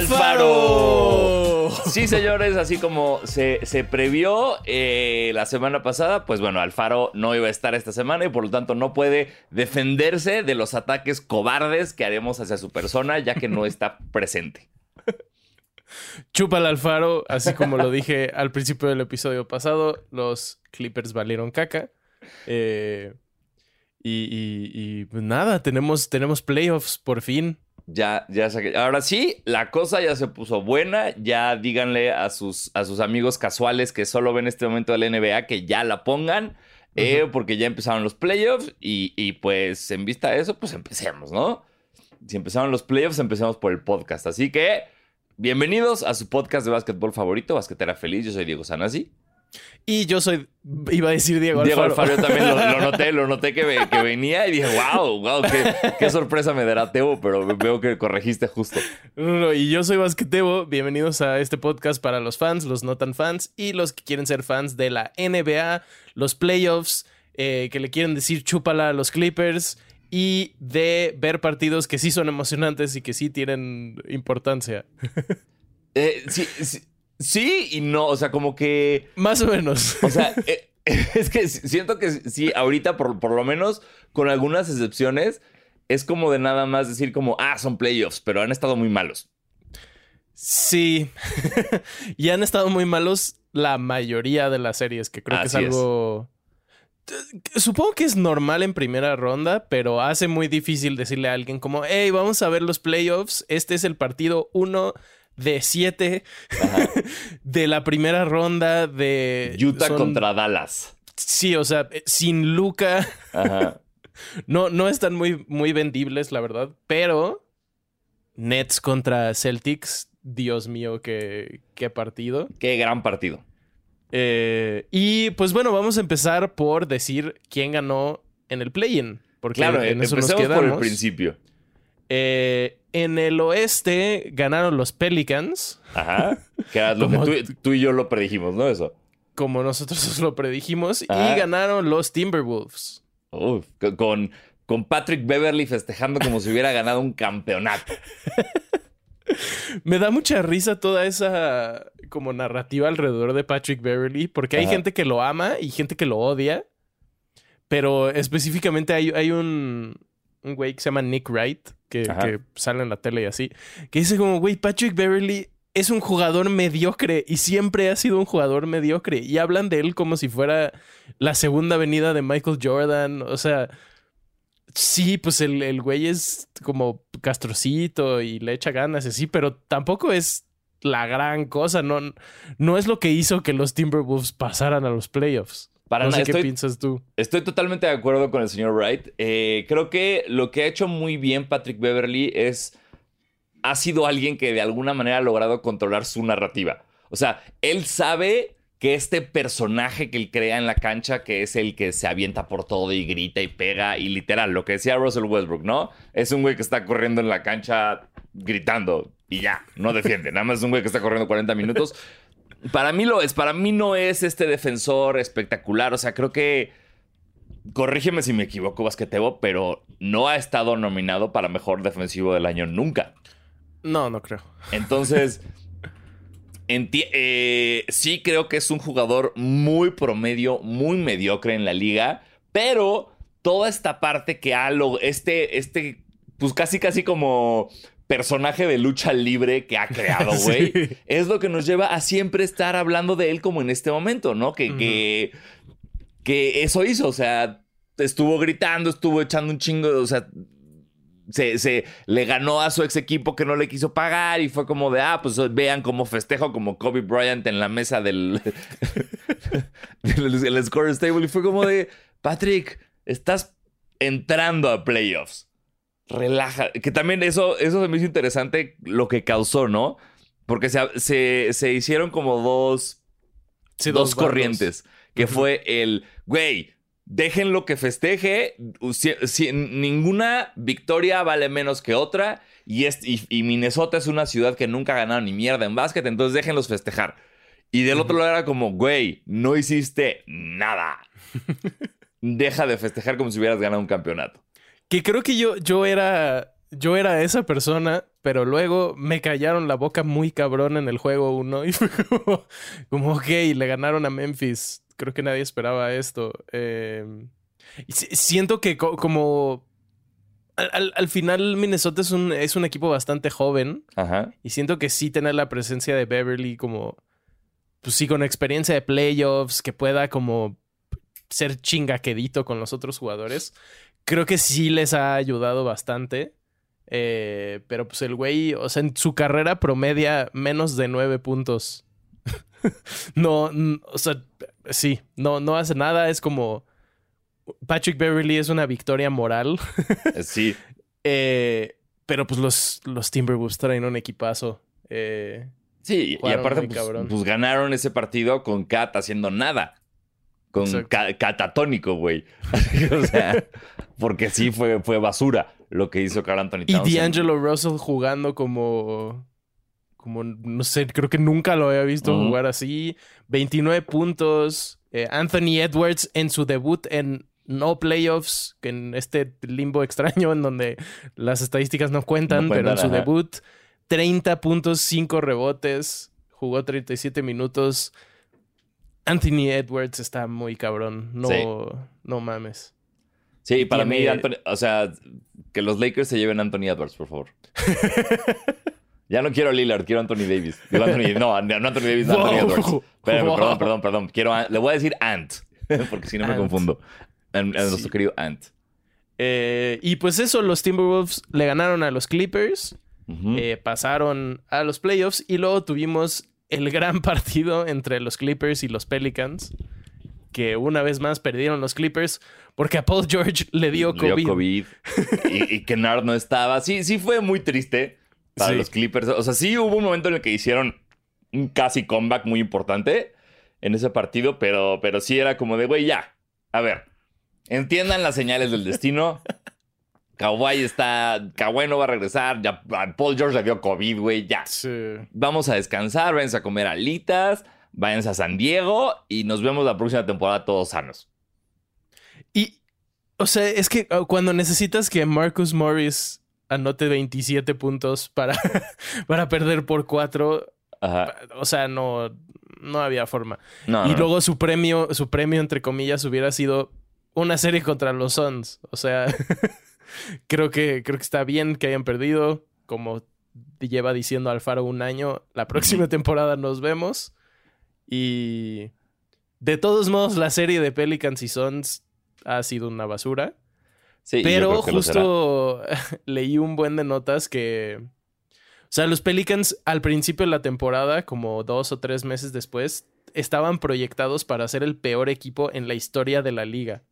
Alfaro. Sí, señores, así como se, se previó eh, la semana pasada, pues bueno, Alfaro no iba a estar esta semana y por lo tanto no puede defenderse de los ataques cobardes que haremos hacia su persona, ya que no está presente. Chupa el Alfaro, así como lo dije al principio del episodio pasado, los Clippers valieron caca. Eh, y, y- y, pues nada, tenemos, tenemos playoffs por fin. Ya, ya saqué. Ahora sí, la cosa ya se puso buena. Ya díganle a sus, a sus amigos casuales que solo ven este momento de la NBA que ya la pongan. eh, porque ya empezaron los playoffs. Y, y, pues en vista de eso, pues empecemos, ¿no? Si empezaron los playoffs, empecemos por el podcast. Así que, bienvenidos a su podcast de básquetbol favorito, Basquetera Feliz. Yo soy Diego Sanasi. Y yo soy, iba a decir Diego, Diego Alfaro. Alfaro yo también lo, lo noté, lo noté que, que venía y dije, wow, wow, qué, qué sorpresa me dará Teo, pero veo que corregiste justo. No, no, y yo soy Basquetebo. Bienvenidos a este podcast para los fans, los no tan fans y los que quieren ser fans de la NBA, los playoffs, eh, que le quieren decir chúpala a los Clippers y de ver partidos que sí son emocionantes y que sí tienen importancia. Eh, sí, sí, sí y no, o sea, como que, Más o menos. o sea, eh, es que siento que sí, ahorita por, por lo menos con algunas excepciones, es como de nada más decir como, ah, son playoffs, pero han estado muy malos. Sí. y han estado muy malos la mayoría de las series, que creo que es algo. Supongo que es normal en primera ronda, pero hace muy difícil decirle a alguien como, hey, vamos a ver los playoffs. Este es el partido 1 de 7 Ajá. de la primera ronda de... Utah son- contra Dallas. Sí, o sea, eh, sin Luca. Ajá. No, no están muy, muy vendibles, la verdad. Pero Nets contra Celtics, Dios mío, qué, qué partido. Qué gran partido. Eh, y pues bueno, vamos a empezar por decir quién ganó en el play-in. Porque Claro, en eso nos empecemos por el quedamos. principio. Eh, en el oeste ganaron los Pelicans, Ajá. Que era lo que tú, tú y yo lo predijimos, ¿no? Eso. como nosotros os lo predijimos, Ajá. y ganaron los Timberwolves. Uf, con- con, con Patrick Beverly festejando como si hubiera ganado un campeonato. Me da mucha risa toda esa como narrativa alrededor de Patrick Beverly, porque hay Ajá. gente que lo ama y gente que lo odia, pero específicamente hay, hay un, un güey que se llama Nick Wright, que, sale en la tele y así, que dice como, güey, Patrick Beverly es un jugador mediocre y siempre ha sido un jugador mediocre y hablan de él como si fuera la segunda venida de Michael Jordan, o sea... Sí, pues el, el güey es como castrocito y le echa ganas y así, pero tampoco es la gran cosa. No, no es lo que hizo que los Timberwolves pasaran a los playoffs. Para no sé nada, qué estoy, piensas tú. estoy totalmente de acuerdo con el señor Wright. Eh, creo que lo que ha hecho muy bien Patrick Beverly es. Ha sido alguien que de alguna manera ha logrado controlar su narrativa. O sea, él sabe que este personaje que él crea en la cancha, que es el que se avienta por todo y grita y pega, y literal, lo que decía Russell Westbrook, ¿no? Es un güey que está corriendo en la cancha gritando y ya, no defiende. Nada más es un güey que está corriendo 40 minutos. Para mí lo es, para mí no es este defensor espectacular. O sea, creo que. Corrígeme si me equivoco, Basquetebo, pero no ha estado nominado para mejor defensivo del año nunca. No, no creo. Entonces, enti- eh, sí creo que es un jugador muy promedio, muy mediocre en la liga, pero toda esta parte que ha logrado, este, este, pues casi, casi como personaje de lucha libre que ha creado, güey, Sí. es lo que nos lleva a siempre estar hablando de él como en este momento, ¿no? Que, que, que eso hizo, o sea, estuvo gritando, estuvo echando un chingo, o sea, se, se le ganó a su ex equipo que no le quiso pagar y fue como de, ah, pues vean cómo festejo como Kobe Bryant en la mesa del, del, del score stable y fue como de, Patrick, estás entrando a playoffs. Relaja. Que también eso, eso se me hizo interesante lo que causó, ¿no? Porque se, se, se hicieron como dos, Sí, dos, corrientes. Que fue el, güey, déjenlo que festeje. Si- si- ninguna victoria vale menos que otra. Y, es, y, y Minnesota es una ciudad que nunca ha ganado ni mierda en básquet, entonces déjenlos festejar. Y del otro lado era como, güey, no hiciste nada. Deja de festejar como si hubieras ganado un campeonato. Que creo que yo, yo era. Yo era esa persona pero luego me callaron la boca muy cabrón en el juego 1 y fue como, como, ok, le ganaron a Memphis. Creo que nadie esperaba esto. Eh, siento que como al, final Minnesota es un, es un equipo bastante joven. Ajá. Y siento que sí tener la presencia de Beverly como, pues sí, con experiencia de playoffs, que pueda como ser chingaquedito con los otros jugadores. Creo que sí les ha ayudado bastante. Eh, pero pues el güey, o sea, en su carrera promedia menos de nueve puntos. no, o sea, sí, no, no hace nada. Es como Patrick Beverly es una victoria moral. Eh, sí. Eh, pero pues los, los Timberwolves traen un equipazo. Eh, sí, y aparte pues, pues, ganaron ese partido con Kat haciendo nada. Con catatónico, güey. o sea, porque sí fue, fue basura lo que hizo Carl Anthony Townsend. Y D'Angelo Russell jugando como como no sé, creo que nunca lo había visto jugar así. 29 puntos. Anthony Edwards en su debut en no playoffs, que en este limbo extraño en donde las estadísticas no cuentan, pero en su debut, 30 puntos, 5 rebotes, jugó 37 minutos. Anthony Edwards está muy cabrón, no, no mames. Sí, para mí, o sea, que los Lakers se lleven a Anthony Edwards, por favor. ya no quiero a Lillard, quiero a Anthony Davis. no, no Anthony Davis, no Anthony Edwards. Perdón, perdón, perdón. Quiero le voy a decir Ant, porque si no me confundo. En, nuestro querido Ant. Eh, y pues eso, los Timberwolves le ganaron a los Clippers. Eh, pasaron a los playoffs. Y luego tuvimos el gran partido entre los Clippers y los Pelicans. Que una vez más perdieron los Clippers porque a Paul George le dio COVID. dio COVID y, y Kennard no estaba. Sí, sí fue muy triste para los Clippers. O sea, sí hubo un momento en el que hicieron un casi comeback muy importante en ese partido, pero, pero sí era como de, güey, ya. A ver, Entiendan las señales del destino. Kawhi está. Kawhi no va a regresar. Ya, Paul George le dio COVID, güey. Ya. Vamos a descansar. Váyanse a comer alitas. Váyanse a San Diego. Y nos vemos la próxima temporada todos sanos. Y. O sea, es que oh, cuando necesitas que Marcus Morris anote 27 puntos para, para perder por 4. O sea, no, no había forma. y luego su premio, su premio, entre comillas, hubiera sido una serie contra los Suns. O sea, creo, que, creo que está bien que hayan perdido. Como lleva diciendo Alfaro un año, la próxima temporada nos vemos. Y de todos modos, la serie de Pelicans y Suns ha sido una basura. Sí, pero justo leí un buen de notas que... O sea, los Pelicans al principio de la temporada, como dos o tres meses después, estaban proyectados para ser el peor equipo en la historia de la liga.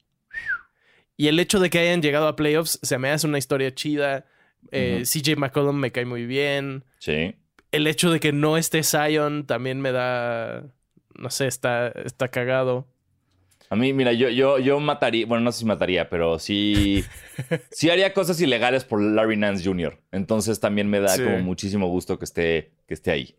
Y el hecho de que hayan llegado a playoffs se me hace una historia chida. Eh, CJ McCollum me cae muy bien. Sí. El hecho de que no esté Zion también me da. No sé, está, está cagado. A mí, mira, yo, yo, yo mataría, bueno, no sé si mataría, pero sí, sí haría cosas ilegales por Larry Nance Jr. Entonces también me da como muchísimo gusto que esté, que esté ahí.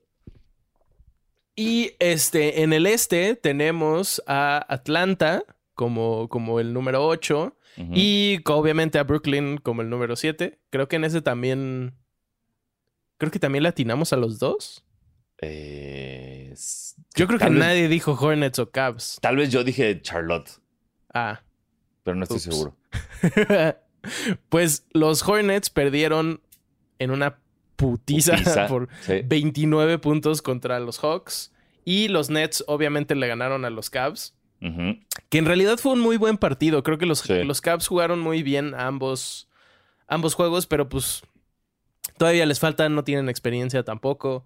Y este, en el este tenemos a Atlanta como, como el número 8 y obviamente a Brooklyn como el número 7. Creo que en ese también. Creo que también latinamos a los dos. Eh, yo creo que nadie dijo Hornets o Cavs. Tal vez yo dije Charlotte. Ah. Pero no estoy seguro. pues los Hornets perdieron en una putiza, por 29 puntos contra los Hawks. Y los Nets obviamente le ganaron a los Cavs. Que en realidad fue un muy buen partido. Creo que los, los Cavs jugaron muy bien ambos, ambos juegos, pero pues todavía les falta, no tienen experiencia tampoco.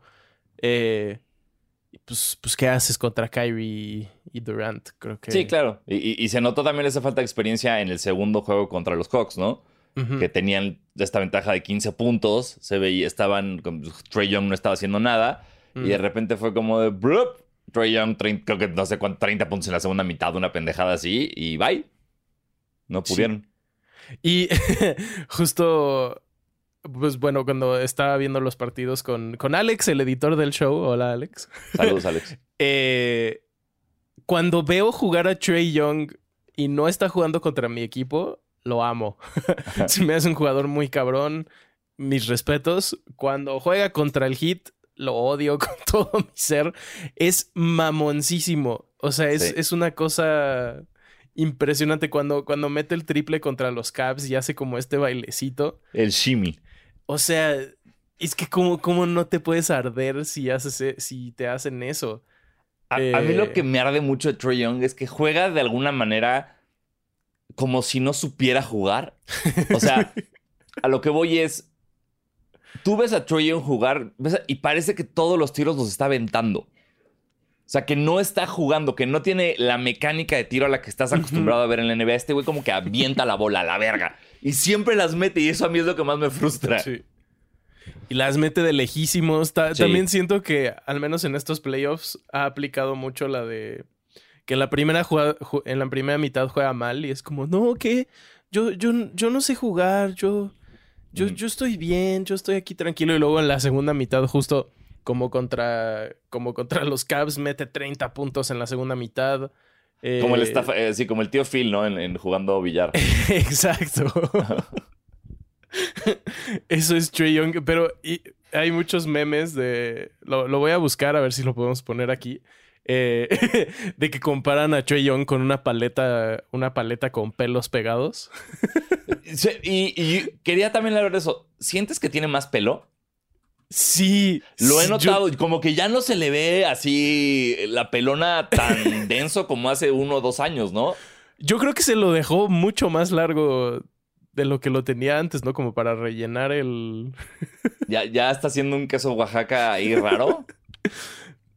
Eh, pues, pues, ¿qué haces contra Kyrie y Durant? Creo que. Sí, claro. Y, se notó también esa falta de experiencia en el segundo juego contra los Hawks, ¿no? Que tenían esta ventaja de 15 puntos. Se veía, estaban. Trey Young no estaba haciendo nada. Y de repente fue como de. Trey Young, creo que no sé cuánto, 30 puntos en la segunda mitad, una pendejada así, y bye. No pudieron. Y justo, pues bueno, cuando estaba viendo los partidos con, con Alex, el editor del show, hola Alex. Saludos, Alex. Eh, cuando veo jugar a Trey Young y no está jugando contra mi equipo, lo amo. Me hace un jugador muy cabrón. mis respetos. Cuando juega contra el Hit, lo odio con todo mi ser. Es mamoncísimo. O sea, es, Sí. es una cosa impresionante cuando, cuando mete el triple contra los Cavs y hace como este bailecito. El shimmy. O sea, es que como, como no te puedes arder si, haces, e- si te hacen eso. A, a mí Eh. lo que me arde mucho de Troy Young es que juega de alguna manera como si no supiera jugar. O sea, a lo que voy es. Tú ves a Troy Young jugar ves a- y parece que todos los tiros los está aventando. O sea, que no está jugando, que no tiene la mecánica de tiro a la que estás acostumbrado a ver en la NBA. Este güey como que avienta la bola a la verga. Y siempre las mete y eso a mí es lo que más me frustra. Sí. Y las mete de lejísimos. Ta- Sí. También siento que, al menos en estos playoffs, ha aplicado mucho la de que en la primera jugada- en la primera mitad juega mal y es como, no, ¿qué? Yo, yo, yo no sé jugar, yo, yo, Mm. yo estoy bien, yo estoy aquí tranquilo. Y luego en la segunda mitad, justo como contra, como contra los Cavs, mete 30 puntos en la segunda mitad. Como el Eh, staff, eh, sí, como el tío Phil, ¿no? En, en jugando billar. Exacto. Eso es Trey Young, pero y- hay muchos memes de... Lo, lo voy a buscar a ver si lo podemos poner aquí. eh, de que comparan a Trey Young con una paleta, una paleta con pelos pegados. Sí, y, y quería también hablar de eso. ¿Sientes que tiene más pelo? Sí. Lo he yo- notado, como que ya no se le ve así la pelona tan denso como hace uno o dos años, ¿no? Yo, creo que se lo dejó mucho más largo de lo que lo tenía antes, ¿no? Como para rellenar el... Ya, ya está haciendo un queso Oaxaca ahí raro.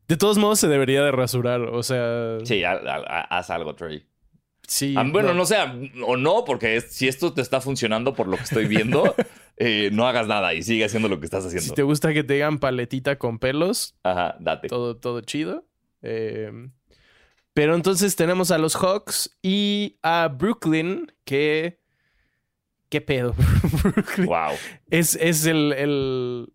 De todos modos se debería de rasurar, o sea... Sí, ha- ha- haz algo, Trey. Sí. Ah, bueno, no. sea, o no, porque es- si esto te está funcionando por lo que estoy viendo, eh, no hagas nada y sigue haciendo lo que estás haciendo. Si te gusta que te digan paletita con pelos, Ajá, date. todo, todo chido. Eh, pero entonces tenemos a los Hawks y a Brooklyn, que... ¿Qué pedo? Brooklyn Wow. es, es el, el,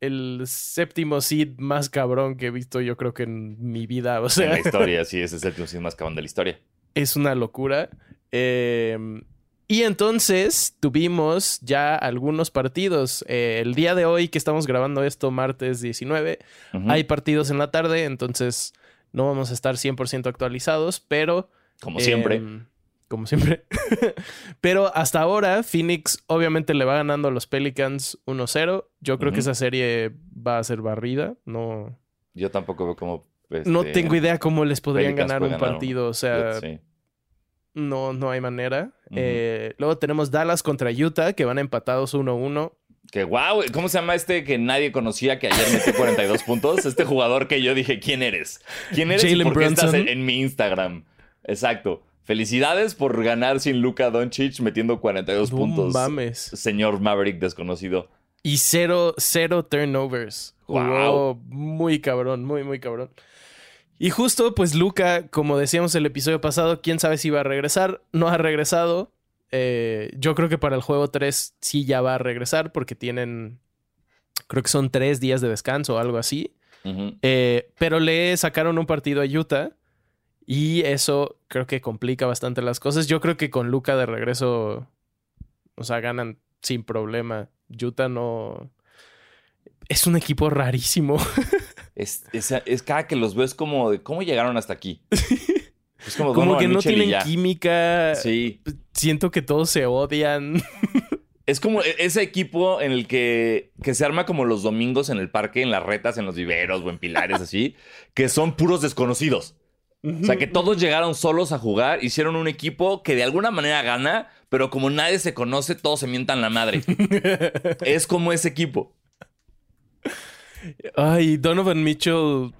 el séptimo seed más cabrón que he visto yo creo que en mi vida. O En sea, la historia, sí, es el séptimo más cabrón de la historia. Es una locura. Eh, y entonces tuvimos ya algunos partidos. Eh, el día de hoy que estamos grabando esto, martes 19, Ujú. hay partidos en la tarde, entonces no vamos a estar 100% actualizados, pero... Como siempre. em, como siempre. pero hasta ahora, Phoenix obviamente le va ganando a los Pelicans 1-0. Yo creo que esa serie va a ser barrida. No, Yo tampoco veo cómo. No este, tengo idea cómo les podrían ganar un ganar un- partido. O sea, Sí. no, no hay manera. Eh, luego tenemos Dallas contra Utah, que van empatados 1-1. Que wow, ¿cómo se llama este que nadie conocía que ayer metió 42 puntos? Este jugador que yo dije, ¿quién eres? ¿Quién eres y Jalen por qué estás en, en mi Instagram? Exacto. Felicidades por ganar sin Luka Doncic metiendo 42 No puntos. mames. Señor Maverick desconocido. Y cero, cero turnovers. Jugó Wow. muy cabrón, muy, muy cabrón. Y justo, pues Luca, como decíamos el episodio pasado, quién sabe si va a regresar. No ha regresado. Eh, yo creo que para el juego 3 sí ya va a regresar porque tienen, creo que son tres días de descanso o algo así. Eh, pero le sacaron un partido a Utah y eso creo que complica bastante las cosas. Yo creo que con Luca de regreso, o sea, ganan sin problema. Utah no... Es un equipo rarísimo. Es, es- es cada que los veo es como de cómo llegaron hasta aquí. Es como, Como que no tienen química. Sí. Siento que todos se odian. Es como e- ese equipo en el que, que se arma como los domingos en el parque, en las retas, en los viveros o en pilares así, que son puros desconocidos. O sea, que todos llegaron solos a jugar, hicieron un equipo que de alguna manera gana, pero como nadie se conoce, todos se mientan la madre. es como ese equipo. Ay, Donovan Mitchell.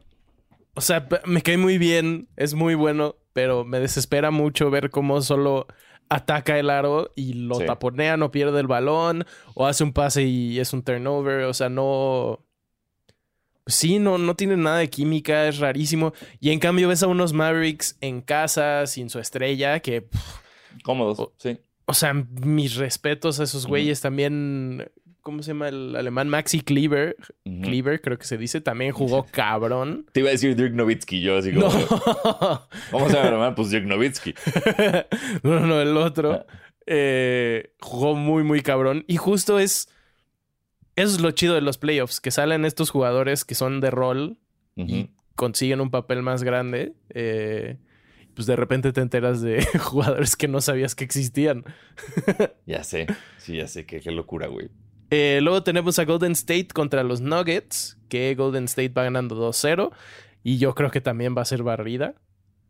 O sea, me cae muy bien, es muy bueno, pero me desespera mucho ver cómo solo ataca el aro y lo Sí. taponea, no pierde el balón, o hace un pase y es un turnover. O sea, no. Sí, no, no tiene nada de química, es rarísimo. Y en cambio ves a unos Mavericks en casa, sin su estrella, que, pff, Cómodos, Oh. sí. o sea, mis respetos a esos güeyes también. ¿Cómo se llama el alemán? Maxi Cleaver. Ujú. Cleaver, creo que se dice, también jugó cabrón. Te iba a decir Dirk Nowitzki, yo así como... No. ¿Cómo se llama, hermano? Pues Dirk Nowitzki. no, no, el otro. eh, jugó muy, muy cabrón. Y justo es. Eso es lo chido de los playoffs, que salen estos jugadores que son de rol y consiguen un papel más grande. Eh, pues de repente te enteras de jugadores que no sabías que existían. ya sé, sí, ya sé, qué, qué locura, güey. Eh, luego tenemos a Golden State contra los Nuggets, que Golden State va ganando 2-0 y yo creo que también va a ser barrida.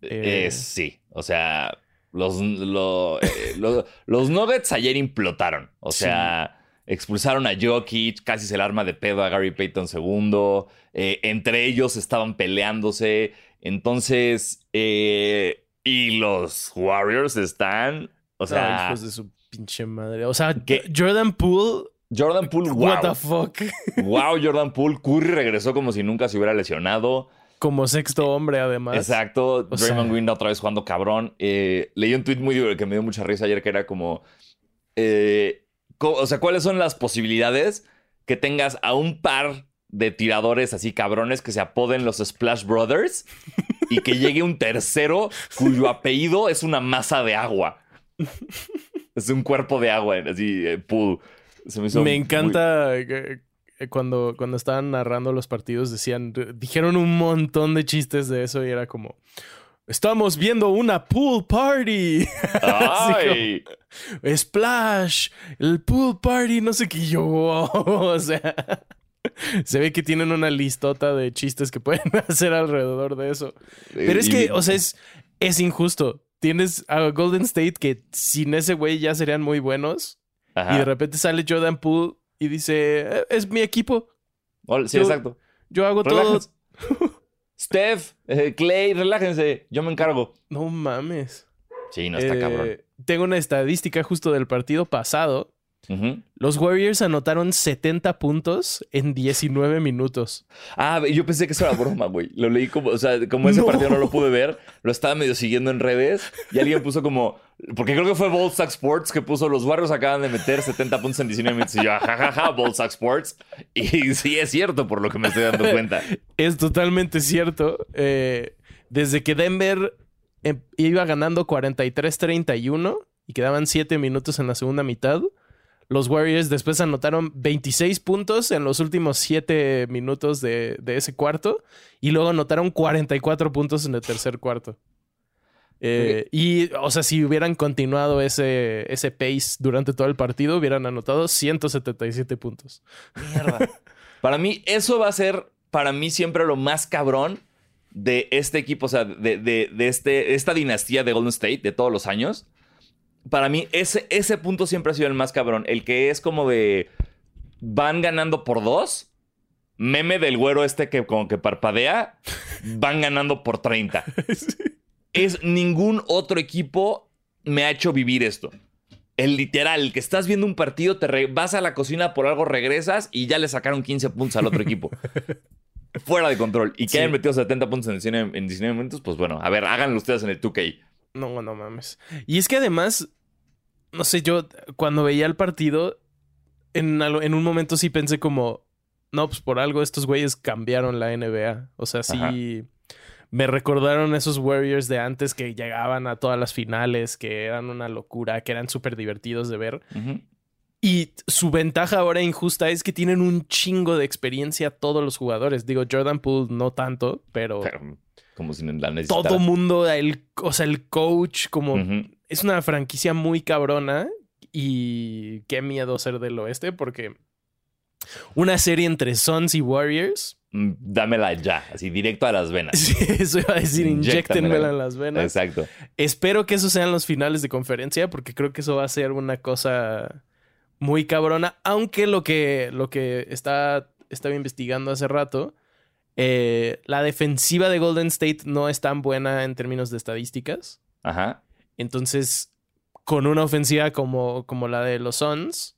Eh, sí, o sea, los, los, Nuggets ayer implotaron, o sea, expulsaron a Jokic, casi se el arma de pedo a Gary Payton segundo, entre ellos estaban peleándose. Entonces, eh, y los Warriors están, o sea... hijos de su pinche madre. O sea, Jordan Poole... Jordan Poole, wow. What the fuck. wow, Jordan Poole. Curry regresó como si nunca se hubiera lesionado. Como sexto hombre, además. Exacto. Draymond Green otra vez jugando cabrón. Eh, leí un tweet muy divertido que me dio mucha risa ayer que era como... Eh, o sea, ¿cuáles son las posibilidades que tengas a un par de tiradores así cabrones que se apoden los Splash Brothers y que llegue un tercero cuyo apellido es una masa de agua. Es un cuerpo de agua, así, eh, pool. Me, encanta cuando, cuando estaban narrando los partidos, decían, dijeron un montón de chistes de eso y era como, estamos viendo una pool party. Ay. Splash, el pool party, no sé qué yo, o sea. Se ve que tienen una listota de chistes que pueden hacer alrededor de eso. Pero es que, o sea, es, es injusto. Tienes a Golden State que sin ese güey ya serían muy buenos. Y de repente sale Jordan Poole y dice, eh, es mi equipo. Sí, exacto. Yo hago todo. Steph, eh, Clay, relájense. Yo me encargo. No mames. Sí, no está eh, cabrón. Tengo una estadística justo del partido pasado los Warriors anotaron 70 puntos en 19 minutos. Ah, yo pensé que eso era broma, güey. Lo leí como, o sea, como ese partido no lo pude ver, lo estaba medio siguiendo en redes y alguien puso como, porque creo que fue Sack Sports que puso los Warriors acaban de meter 70 puntos en 19 minutos y yo, jajaja, Sack Sports. Y sí es cierto por lo que me estoy dando cuenta. es totalmente cierto. Eh, desde que Denver em, iba ganando 43-31 y quedaban 7 minutos en la segunda mitad los Warriors después anotaron 26 puntos en los últimos 7 minutos de, ese cuarto y luego anotaron 44 puntos en el tercer cuarto. Eh, y, o sea, si hubieran continuado ese, ese pace durante todo el partido, hubieran anotado 177 puntos. Mierda. para mí, eso va a ser, para mí, siempre lo más cabrón de este equipo, o sea, de, de, de este, esta dinastía de Golden State de todos los años para mí ese, ese punto siempre ha sido el más cabrón. El que es como de van ganando por dos. Meme del güero este que como que parpadea. Van ganando por 30. Es ningún otro equipo me ha hecho vivir esto. El literal, el que estás viendo un partido, te vas a la cocina por algo, regresas y ya le sacaron 15 puntos al otro equipo. Fuera de control. Y que hayan metido 70 puntos en 19, en 19 minutos, pues bueno, a ver, háganlo ustedes en el 2K. No, no mames. Y es que además, no sé, yo cuando veía el partido, en, en un momento sí pensé como, no, pues por algo estos güeyes cambiaron la NBA. O sea, sí me recordaron esos Warriors de antes que llegaban a todas las finales, que eran una locura, que eran súper divertidos de ver. Y su ventaja ahora injusta es que tienen un chingo de experiencia todos los jugadores. Digo, Jordan Poole no tanto, pero... como si la Todo mundo, el, o sea, el coach, como es una franquicia muy cabrona y qué miedo ser del oeste porque una serie entre Suns y Warriors. Mm, dámela ya, así directo a las venas. Sí, eso iba a decir, inyectenmela en las venas. Exacto. Espero que esos sean los finales de conferencia porque creo que eso va a ser una cosa muy cabrona, aunque lo que, lo que está, estaba investigando hace rato, eh, la defensiva de Golden State no es tan buena en términos de estadísticas. Ajá. Entonces, con una ofensiva como, como la de los Suns,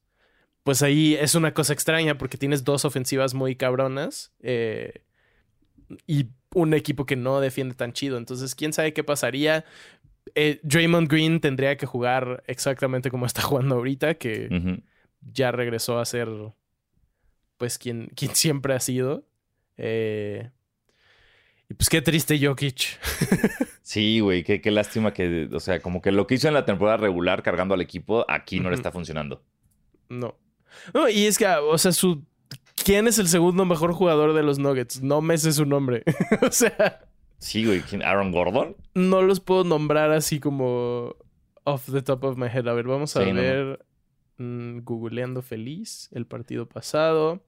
pues ahí es una cosa extraña porque tienes dos ofensivas muy cabronas eh, y un equipo que no defiende tan chido. Entonces, quién sabe qué pasaría. Eh, Draymond Green tendría que jugar exactamente como está jugando ahorita, que ya regresó a ser pues quien, quien siempre ha sido. Eh, y pues qué triste Jokic. sí, güey, qué, qué, lástima que, o sea, como que lo que hizo en la temporada regular cargando al equipo, aquí no le está funcionando. No. No, y es que, o sea, su, ¿Quién es el segundo mejor jugador de los Nuggets? No me sé su nombre. o sea. Sí, güey. ¿Aaron Gordon? No los puedo nombrar así como off the top of my head. A ver, vamos a ver. Mm, googleando feliz el partido pasado.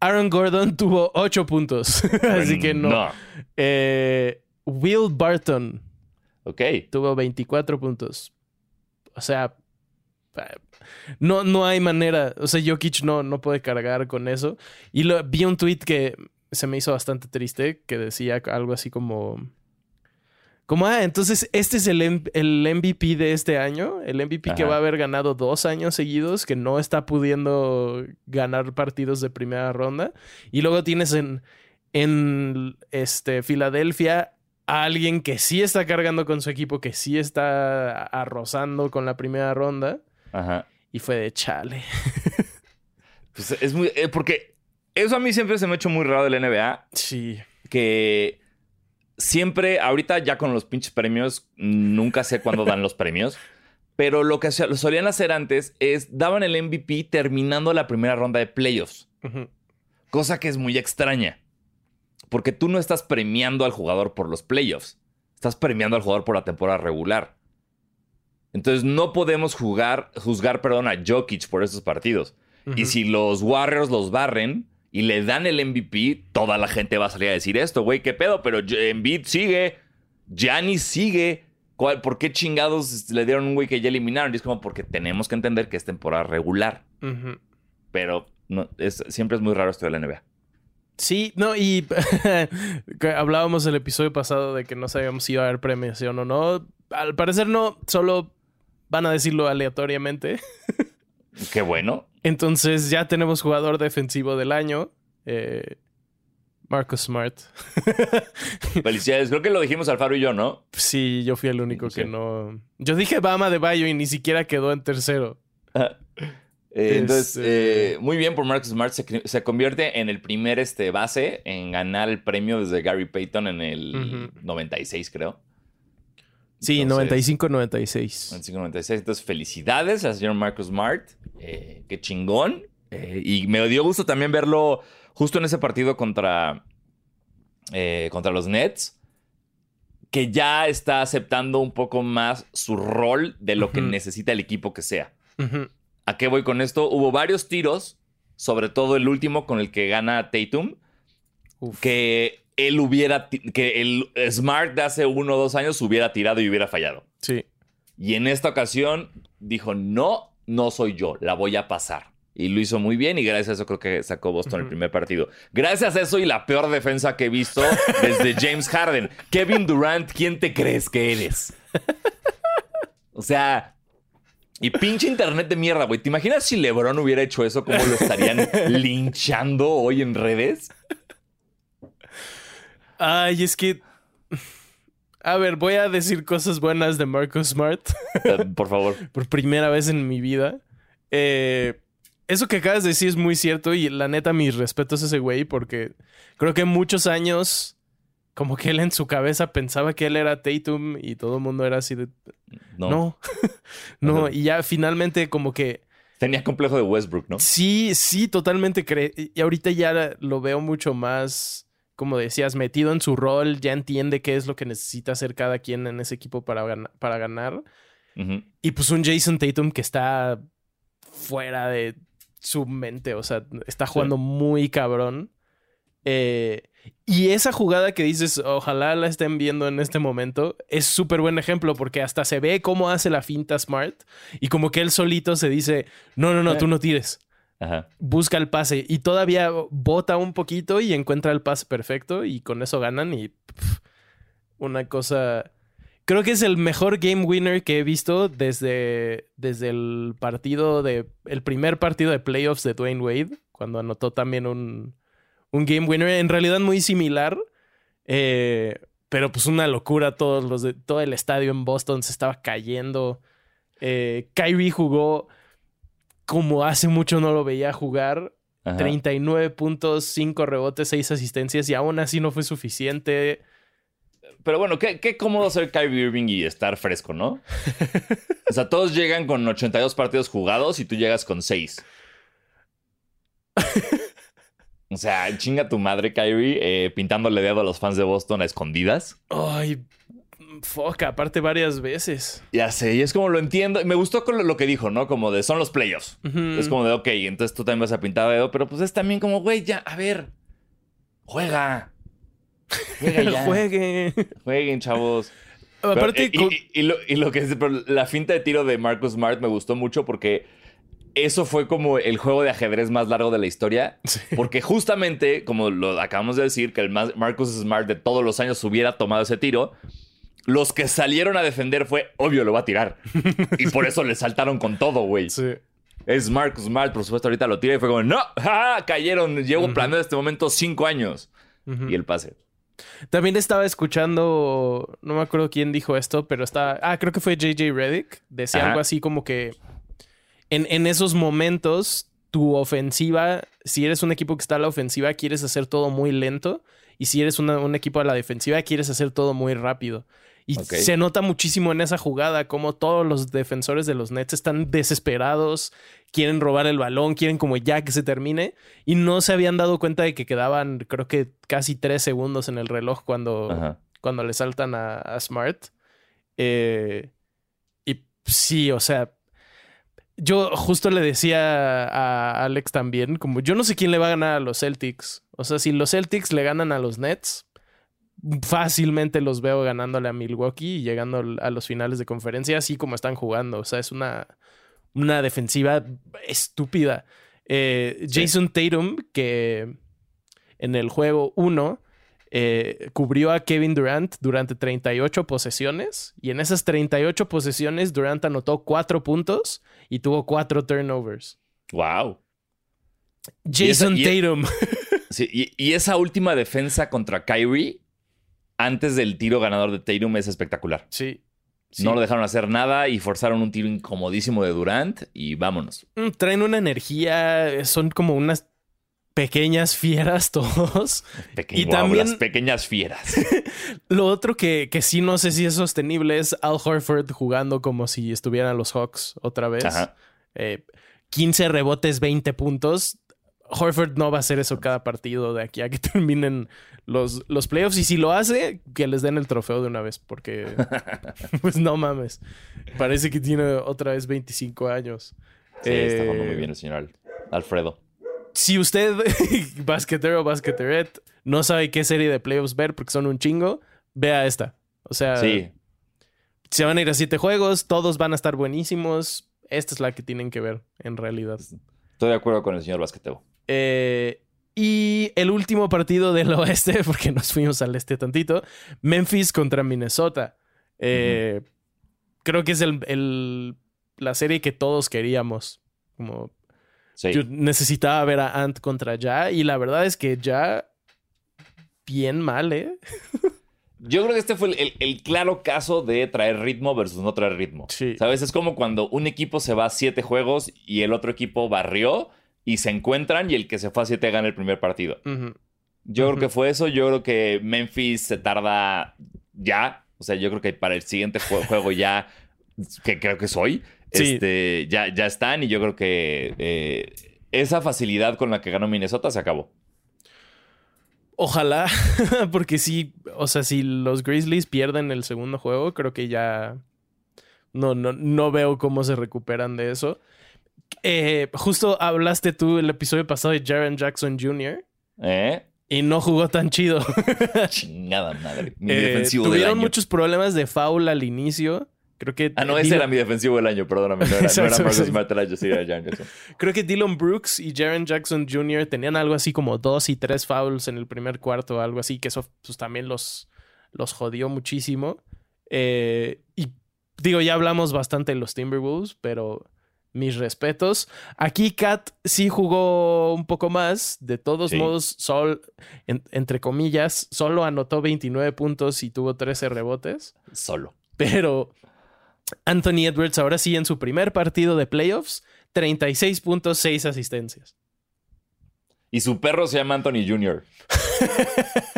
Aaron Gordon tuvo 8 puntos. así que no. Eh, Will Barton. Ok. Tuvo 24 puntos. O sea, no, no hay manera. O sea, Jokic no, no puede cargar con eso. Y lo, vi un tweet que se me hizo bastante triste, que decía algo así como... Como, ah, entonces este es el, el MVP de este año, el MVP que va a haber ganado dos años seguidos, que no está pudiendo ganar partidos de primera ronda. Y luego tienes en, en este, Filadelfia a alguien que sí está cargando con su equipo, que sí está arrozando con la primera ronda. Ajá. Y fue de chale. pues es muy. Eh, porque eso a mí siempre se me ha hecho muy raro del NBA. Sí. Que siempre, ahorita ya con los pinches premios, nunca sé cuándo dan los premios. Pero lo que solían hacer antes es daban el MVP terminando la primera ronda de playoffs. Cosa que es muy extraña. Porque tú no estás premiando al jugador por los playoffs. Estás premiando al jugador por la temporada regular. Entonces no podemos jugar, juzgar perdón, a Jokic por esos partidos. Y si los Warriors los barren y le dan el MVP, toda la gente va a salir a decir esto, güey, qué pedo, pero Embiid sigue, Giannis sigue. ¿Por qué chingados le dieron un güey que ya eliminaron? Y es como porque tenemos que entender que es temporada regular. Pero no, es, siempre es muy raro esto de la NBA. Sí, no, y hablábamos el episodio pasado de que no sabíamos si iba a haber premiación o no. Al parecer no, solo van a decirlo aleatoriamente. Qué bueno. Entonces ya tenemos jugador defensivo del año. Eh, Marcus Smart. Felicidades. Creo que lo dijimos Alfaro y yo, ¿no? Sí, yo fui el único que no. Yo dije Bama de Bayo y ni siquiera quedó en tercero. Eh, entonces, este eh, muy bien por Marcus Smart. Se, convierte en el primer este, base en ganar el premio desde Gary Payton en el 96, creo. Sí, 95-96. 95-96. Entonces, felicidades al señor Marcus Smart. Eh, qué chingón. Eh, y me dio gusto también verlo justo en ese partido contra, eh, contra los Nets. Que ya está aceptando un poco más su rol de lo que necesita el equipo que sea. ¿A qué voy con esto? Hubo varios tiros, sobre todo el último con el que gana Tatum, que él hubiera, que el Smart de hace uno o dos años hubiera tirado y hubiera fallado. Sí. Y en esta ocasión dijo, no, no soy yo, la voy a pasar. Y lo hizo muy bien y gracias a eso creo que sacó Boston el primer partido. Gracias a eso y la peor defensa que he visto desde James Harden. Kevin Durant, ¿quién te crees que eres? O sea, y pinche internet de mierda, güey. ¿Te imaginas si LeBron hubiera hecho eso? ¿Cómo lo estarían linchando hoy en redes? Ay, es que. A ver, voy a decir cosas buenas de Marcus Smart. Por favor. Por primera vez en mi vida. Eh, eso que acabas de decir es muy cierto y la neta, mis respetos a ese güey porque creo que muchos años, como que él en su cabeza pensaba que él era Tatum y todo el mundo era así de. No. No. no. Y ya finalmente, como que. Tenía complejo de Westbrook, ¿no? Sí, sí, totalmente. Y ahorita ya lo veo mucho más como decías, metido en su rol, ya entiende qué es lo que necesita hacer cada quien en ese equipo para, para ganar. Y pues un Jason Tatum que está fuera de su mente, o sea, está jugando muy cabrón. Eh, y esa jugada que dices, ojalá la estén viendo en este momento, es súper buen ejemplo porque hasta se ve cómo hace la finta Smart y como que él solito se dice, no, no, no, tú no tires busca el pase y todavía bota un poquito y encuentra el pase perfecto y con eso ganan y una cosa... Creo que es el mejor game winner que he visto desde, desde el partido de... El primer partido de playoffs de Dwayne Wade, cuando anotó también un, un game winner en realidad muy similar. Eh, pero pues una locura, todos los de, todo el estadio en Boston se estaba cayendo. Eh, Kyrie jugó como hace mucho no lo veía jugar. 39 puntos, 5 rebotes, 6 asistencias y aún así no fue suficiente. Pero bueno, qué, qué cómodo ser Kyrie Irving y estar fresco, ¿no? o sea, todos llegan con 82 partidos jugados y tú llegas con 6. O sea, chinga tu madre, Kyrie, eh, pintándole dedo a los fans de Boston a escondidas. Ay, fuck, aparte varias veces. Ya sé, y es como lo entiendo. Me gustó con lo, que dijo, ¿no? Como de son los playoffs. Es como de, ok, entonces tú también vas a pintar dedo, pero pues es también como, güey, ya, a ver, juega. Juega ya. Juegue. Jueguen, chavos. Pero, Aparte, y, con- y- y lo, y lo que es, pero la finta de tiro de Marcus Smart me gustó mucho porque eso fue como el juego de ajedrez más largo de la historia. Porque justamente, como lo acabamos de decir, que el más- Marcus Smart de todos los años hubiera tomado ese tiro, los que salieron a defender fue, obvio, lo va a tirar. y por eso le saltaron con todo, güey. Sí. Es Marcus Smart, por supuesto, ahorita lo tira y fue como, no, ¡Ja! cayeron. Llevo planeando este momento cinco años. Y el pase. También estaba escuchando, no me acuerdo quién dijo esto, pero está, ah, creo que fue JJ Reddick, decía Ajá. algo así como que en, en esos momentos tu ofensiva, si eres un equipo que está a la ofensiva, quieres hacer todo muy lento y si eres una- un equipo a la defensiva, quieres hacer todo muy rápido. Y se nota muchísimo en esa jugada como todos los defensores de los Nets están desesperados, quieren robar el balón, quieren como ya que se termine y no se habían dado cuenta de que quedaban creo que casi tres segundos en el reloj cuando, Ajá. cuando le saltan a, a Smart. Eh, y sí, o sea, yo justo le decía a Alex también, como yo no sé quién le va a ganar a los Celtics. O sea, si los Celtics le ganan a los Nets, fácilmente los veo ganándole a Milwaukee y llegando a los finales de conferencia, así como están jugando. O sea, es una, una defensiva estúpida. Eh, Sí. Jason Tatum, que en el juego 1 eh, cubrió a Kevin Durant durante 38 posesiones y en esas 38 posesiones Durant anotó 4 puntos y tuvo 4 turnovers. Wow. Y esa- Jason y- Tatum. Sí, y, y esa última defensa contra Kyrie, antes del tiro ganador de Tatum, es espectacular. sí. sí. No lo dejaron hacer nada y forzaron un tiro incomodísimo de Durant y vámonos. Mm, Traen una energía, son como unas pequeñas fieras todos. Peque- Y wow, también- las pequeñas fieras. Lo otro que, que sí no sé si es sostenible es Al Horford jugando como si estuvieran los Hawks otra vez. Ajá. Eh, 15 rebotes, 20 puntos. Horford no va a hacer eso cada partido de aquí a que terminen los, los playoffs. Y si lo hace, que les den el trofeo de una vez, porque pues no mames. Parece que tiene otra vez 25 años. Sí, está jugando Eh, muy bien el señor Al- Alfredo. Si usted, basquetero o basqueteret, no sabe qué serie de playoffs ver porque son un chingo, vea esta. O sea, Sí, se van a ir a siete juegos, todos van a estar buenísimos. Esta es la que tienen que ver, en realidad. estoy de acuerdo con el señor Basquetebo. Eh, y el último partido del oeste, porque nos fuimos al este tantito, Memphis contra Minnesota. Eh, Creo que es el, el- la serie que todos queríamos. Como Sí. yo necesitaba ver a Ant contra Ja y la verdad es que Ya bien mal, ¿eh? Yo creo que este fue el, el- el claro caso de traer ritmo versus no traer ritmo. Sí. ¿Sabes? Es como cuando un equipo se va a siete juegos y el otro equipo barrió y se encuentran y el que se fue a siete gana el primer partido. Yo creo que fue eso. Yo creo que Memphis se tarda ya. O sea, yo creo que para el siguiente jue- juego ya, que creo que soy, Sí. este, ya, ya están. Y yo creo que eh, esa facilidad con la que ganó Minnesota se acabó. Ojalá, porque sí, o sea, si los Grizzlies pierden el segundo juego, creo que ya no, no, no veo cómo se recuperan de eso. Eh, justo hablaste tú el episodio pasado de Jaron Jackson Jr. ¿Eh? y no jugó tan chido. Chingada madre. Mi Eh, defensivo del tuvieron año. muchos problemas de foul al inicio. Creo que Ah, no, ese Dylan- era mi defensivo del año, perdóname. No era, no era Marcus exacto. Smart el año, sí, era Jaron Jackson. Creo que Dylan Brooks y Jaron Jackson Jr. tenían algo así como dos y tres fouls en el primer cuarto, algo así, que eso pues, también los, los jodió muchísimo. Eh, y digo, ya hablamos bastante de los Timberwolves, pero mis respetos. Aquí Kat sí jugó un poco más. De todos Sí. modos, Sol, en- entre comillas, solo anotó 29 puntos y tuvo 13 rebotes. Solo. Pero Anthony Edwards ahora sí en su primer partido de playoffs, 36 puntos, 6 asistencias. Y su perro se llama Anthony Jr.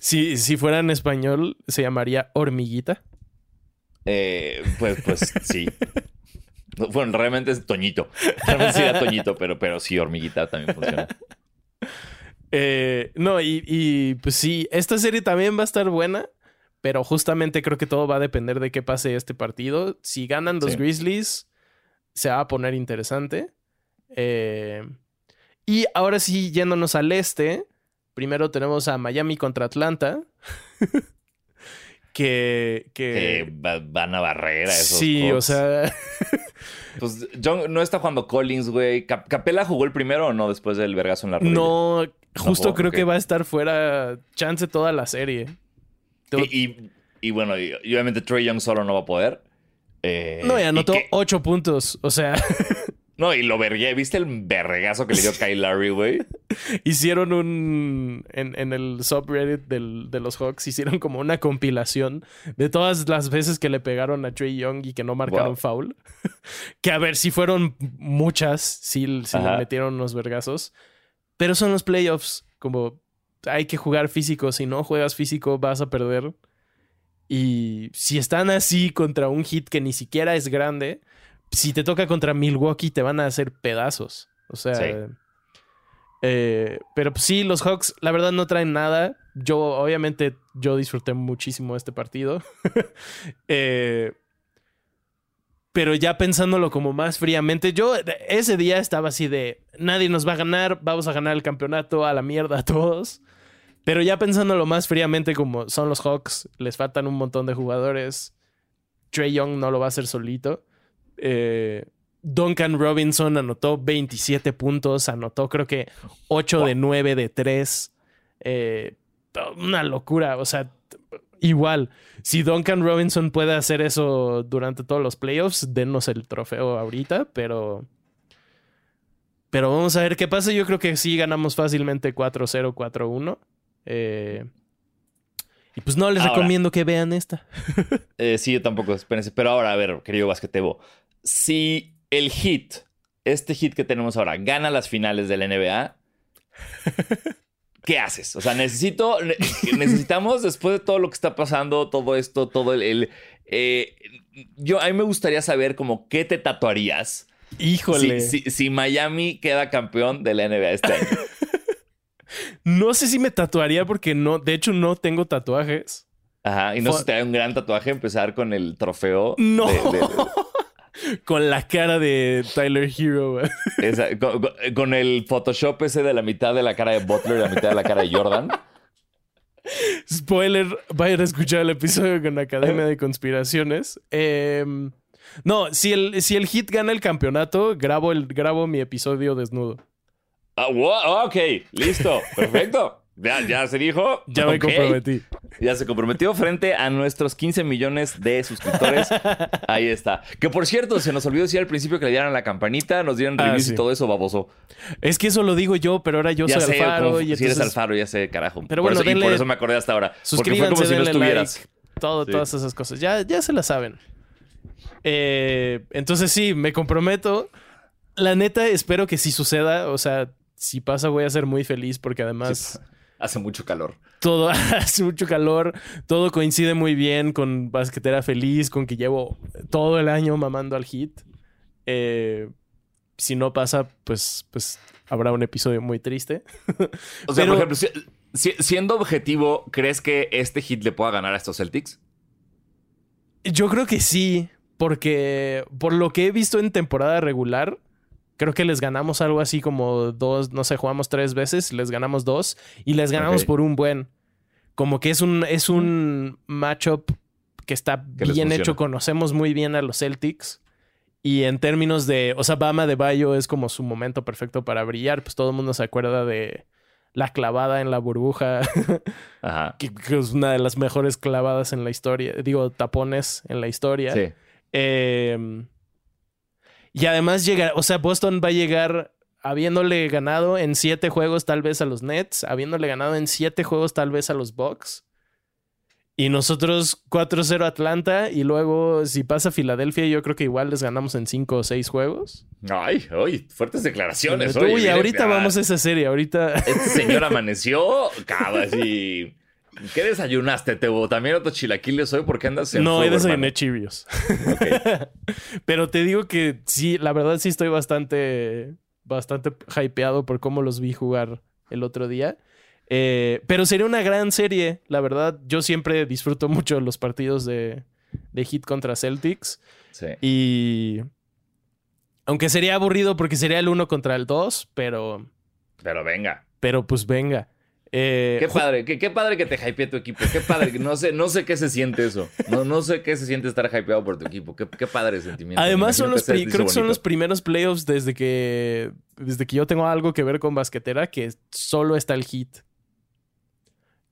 Si, si fuera en español, se llamaría hormiguita. Eh, pues, pues sí. Bueno, realmente es Toñito. Realmente sería Toñito, pero, pero sí, hormiguita también funciona. Eh, no, y, y, pues sí, esta serie también va a estar buena, pero justamente creo que todo va a depender de qué pase este partido. Si ganan los Grizzlies, se va a poner interesante. Eh, y ahora sí, yéndonos al este, primero tenemos a Miami contra Atlanta. que, que... van a barrer a esos. Sí, o sea. pues John no está jugando Collins, güey. ¿Capela jugó el primero o no después del vergazo en la rodilla? No, justo creo que va a estar fuera chance toda la serie. Y, bueno, y, obviamente Trey Young solo no va a poder. Eh, no, y anotó ocho puntos. O sea. No, y lo vergué. ¿Viste el vergazo que le dio Kyle Larry, güey? hicieron un. En, el subreddit de los Hawks, hicieron como una compilación de todas las veces que le pegaron a Trey Young y que no marcaron foul. que a ver, si fueron muchas, si, le metieron unos vergazos. Pero son los playoffs. Como hay que jugar físico. Si no juegas físico, vas a perder. Y si están así contra un hit que ni siquiera es grande si te toca contra Milwaukee, te van a hacer pedazos. O sea. Eh, pero sí, los Hawks, la verdad, no traen nada. Yo, obviamente, yo disfruté muchísimo este partido. Eh, pero ya pensándolo como más fríamente, yo ese día estaba así de nadie nos va a ganar, vamos a ganar el campeonato a la mierda a todos. Pero ya pensándolo más fríamente, como son los Hawks, les faltan un montón de jugadores. Trey Young no lo va a hacer solito. Eh, Duncan Robinson anotó 27 puntos, anotó creo que 8 de 9 de 3. Eh, una locura, o sea, igual, si Duncan Robinson puede hacer eso durante todos los playoffs, denos el trofeo ahorita, pero... Pero vamos a ver qué pasa. Yo creo que sí ganamos fácilmente 4-0, 4-1. Eh, y pues no les recomiendo que vean esta. sí, yo tampoco, espérense. Pero ahora, a ver, querido basquetebo, si el hit, este hit que tenemos ahora, gana las finales de la NBA, ¿qué haces? O sea, necesito, necesitamos después de todo lo que está pasando, todo esto, todo el... Eh, yo, a mí me gustaría saber como qué te tatuarías. Híjole. Si, Miami queda campeón de la NBA este año. No sé si me tatuaría porque no, de hecho no tengo tatuajes. Ajá, y no sé si te da un gran tatuaje empezar con el trofeo. No con la cara de Tyler Hero. con, el Photoshop ese de la mitad de la cara de Butler y la mitad de la cara de Jordan. Spoiler, vayan a escuchar el episodio con la Academia de Conspiraciones. Em, no, si el, si el Hit gana el campeonato, grabo, el, grabo mi episodio desnudo. Ah, ok, listo, perfecto. Ya, se dijo. Ya me comprometí. Ya se comprometió frente a nuestros 15 millones de suscriptores. Ahí está. Que por cierto, se nos olvidó decir al principio que le dieran la campanita, nos dieran ah, reviews y todo eso, baboso. Es que eso lo digo yo, pero ahora yo soy Alfaro. y si eres Alfaro, ya sé, carajo. Pero bueno, por eso, y por eso me acordé hasta ahora. Porque fue como si no estuvieras. todo, Todas esas cosas. Ya, ya se la saben. Eh, entonces sí, me comprometo. La neta, espero que sí suceda. O sea, si pasa, voy a ser muy feliz porque además. Hace mucho calor. Todo hace mucho calor. Todo coincide muy bien con Basquetera Feliz, con que llevo todo el año mamando al hit. Eh, si no pasa, pues, pues habrá un episodio muy triste. o sea, por ejemplo, siendo objetivo, ¿crees que este hit le pueda ganar a estos Celtics? Yo creo que sí, porque por lo que he visto en temporada regular, Creo que les ganamos algo así como dos, no sé, jugamos tres veces, les ganamos dos y les ganamos por un buen. Como que es un, es un matchup que está bien hecho, conocemos muy bien a los Celtics. Y en términos de, o sea, Bama de Bayo es como su momento perfecto para brillar. Pues todo el mundo se acuerda de la clavada en la burbuja, Ajá. Que, es una de las mejores clavadas en la historia. Digo, tapones en la historia. Sí. Eh, y además llega, o sea, Boston va a llegar habiéndole ganado en siete juegos tal vez a los Nets, habiéndole ganado en siete juegos tal vez a los Bucks. Y nosotros 4-0 Atlanta y luego si pasa Filadelfia yo creo que igual les ganamos en cinco o seis juegos. Ay, ay, fuertes declaraciones. Uy, ahorita vamos a esa serie, ahorita... Este señor amaneció, cabas y... ¿Qué desayunaste, Tebo? ¿También otros chilaquiles hoy? ¿Por qué andas en No, he desayuné. Ok. Pero te digo que sí, la verdad sí estoy bastante, bastante hypeado por cómo los vi jugar el otro día. Eh, pero sería una gran serie, la verdad. Yo siempre disfruto mucho los partidos de, de Heat contra Celtics. Sí. Y. Aunque sería aburrido porque sería el uno contra el 2, pero. Pero venga. Pero pues venga. Eh, Qué padre, qué, qué padre que te hypee tu equipo. Qué padre. No sé, no sé qué se siente eso. No, no sé qué se siente estar hypeado por tu equipo. Qué, qué padre sentimiento. Además, son los creo que son bonito. los primeros playoffs desde que, desde que yo tengo algo que ver con basquetera que solo está el Heat.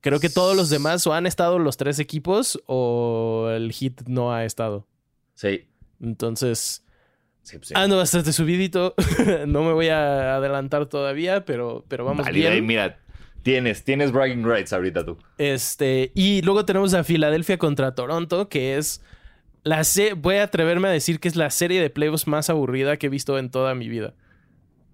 Creo que todos los demás o han estado los tres equipos o el Heat no ha estado. Sí. Entonces, Sí, sí. ando bastante subidito. no me voy a adelantar todavía, pero, pero vamos Válida, y bien. mira, tienes, tienes bragging rights ahorita tú. Este, y luego tenemos a Filadelfia contra Toronto, que es la se voy a atreverme a decir que es la serie de playoffs más aburrida que he visto en toda mi vida.